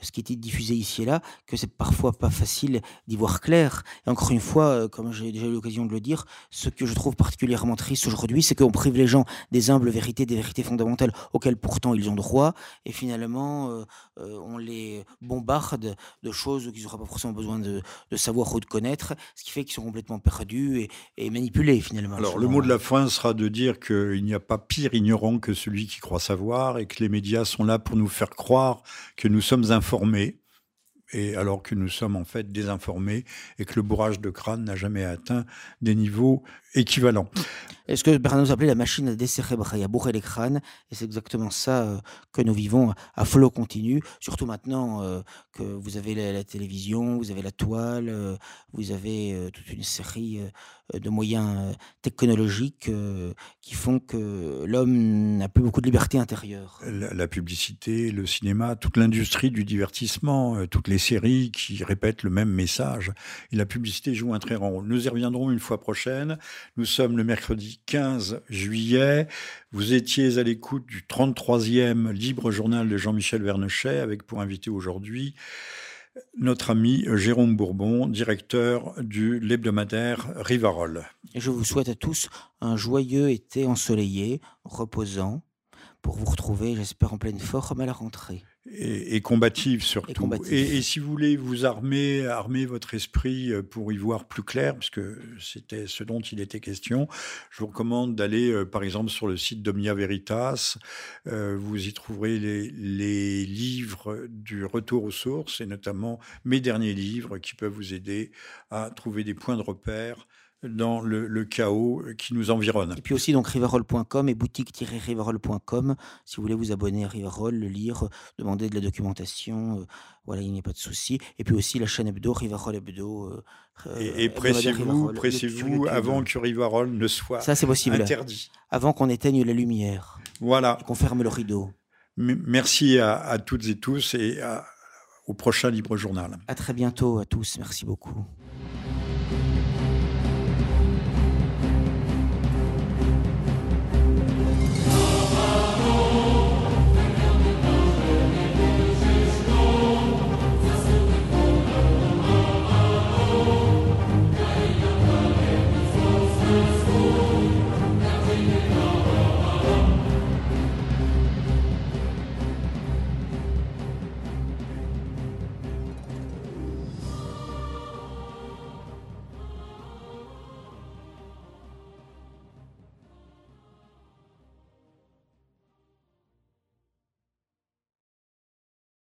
ce qui était diffusé ici et là, que c'est parfois pas facile d'y voir clair. Et encore une fois, euh, comme j'ai déjà eu l'occasion de le dire, ce que je trouve particulièrement triste aujourd'hui, c'est qu'on prive les gens des humbles vérités, des vérités fondamentales auxquelles pourtant ils ont droit, et finalement euh, euh, on les bombarde de choses qu'ils n'auraient pas forcément besoin de, savoir ou de connaître, ce qui fait qu'ils sont complètement perdus et, manipulés finalement. Alors le mot de la fin sera de dire qu'il n'y a pas pire ignorant que celui qui croit savoir, et que les médias sont là pour nous faire croire que nous sommes informés et alors que nous sommes en fait désinformés et que le bourrage de crâne n'a jamais atteint des niveaux équivalents. Est-ce que Bernanos appelait la machine à décérébrer, à bourrer les crânes? Et c'est exactement ça euh, que nous vivons à flot continu, surtout maintenant euh, que vous avez la, télévision, vous avez la toile, euh, vous avez toute une série de moyens technologiques qui font que l'homme n'a plus beaucoup de liberté intérieure. La, publicité, le cinéma, toute l'industrie du divertissement, toutes les séries qui répètent le même message. Et la publicité joue un très grand rôle. Nous y reviendrons une fois prochaine. Nous sommes le mercredi 15 juillet. Vous étiez à l'écoute du 33e Libre Journal de Jean-Michel Vernochet avec pour invité aujourd'hui notre ami Jérôme Bourbon, directeur du l'hebdomadaire Rivarol. Je vous souhaite à tous un joyeux été ensoleillé, reposant, pour vous retrouver, j'espère, en pleine forme à la rentrée et, combative surtout. Et, si vous voulez vous armer, armer votre esprit euh, pour y voir plus clair, puisque c'était ce dont il était question, je vous recommande d'aller euh, par exemple sur le site d'Omnia Veritas. Euh, vous y trouverez les, les, livres du retour aux sources et notamment mes derniers livres qui peuvent vous aider à trouver des points de repère dans le, chaos qui nous environne. Et puis aussi donc riverol.com et boutique-riverol.com si vous voulez vous abonner à Riverol, le lire, demander de la documentation, euh, voilà, il n'y a pas de souci. Et puis aussi la chaîne hebdo, Riverol Hebdo. Euh, et, et pressez-vous, pressez-vous avant que Riverol ne soit Ça, possible. interdit. Avant qu'on éteigne la lumière. Voilà. Qu'on ferme le rideau. merci à, toutes et tous et au prochain Libre Journal. À très bientôt à tous. Merci beaucoup.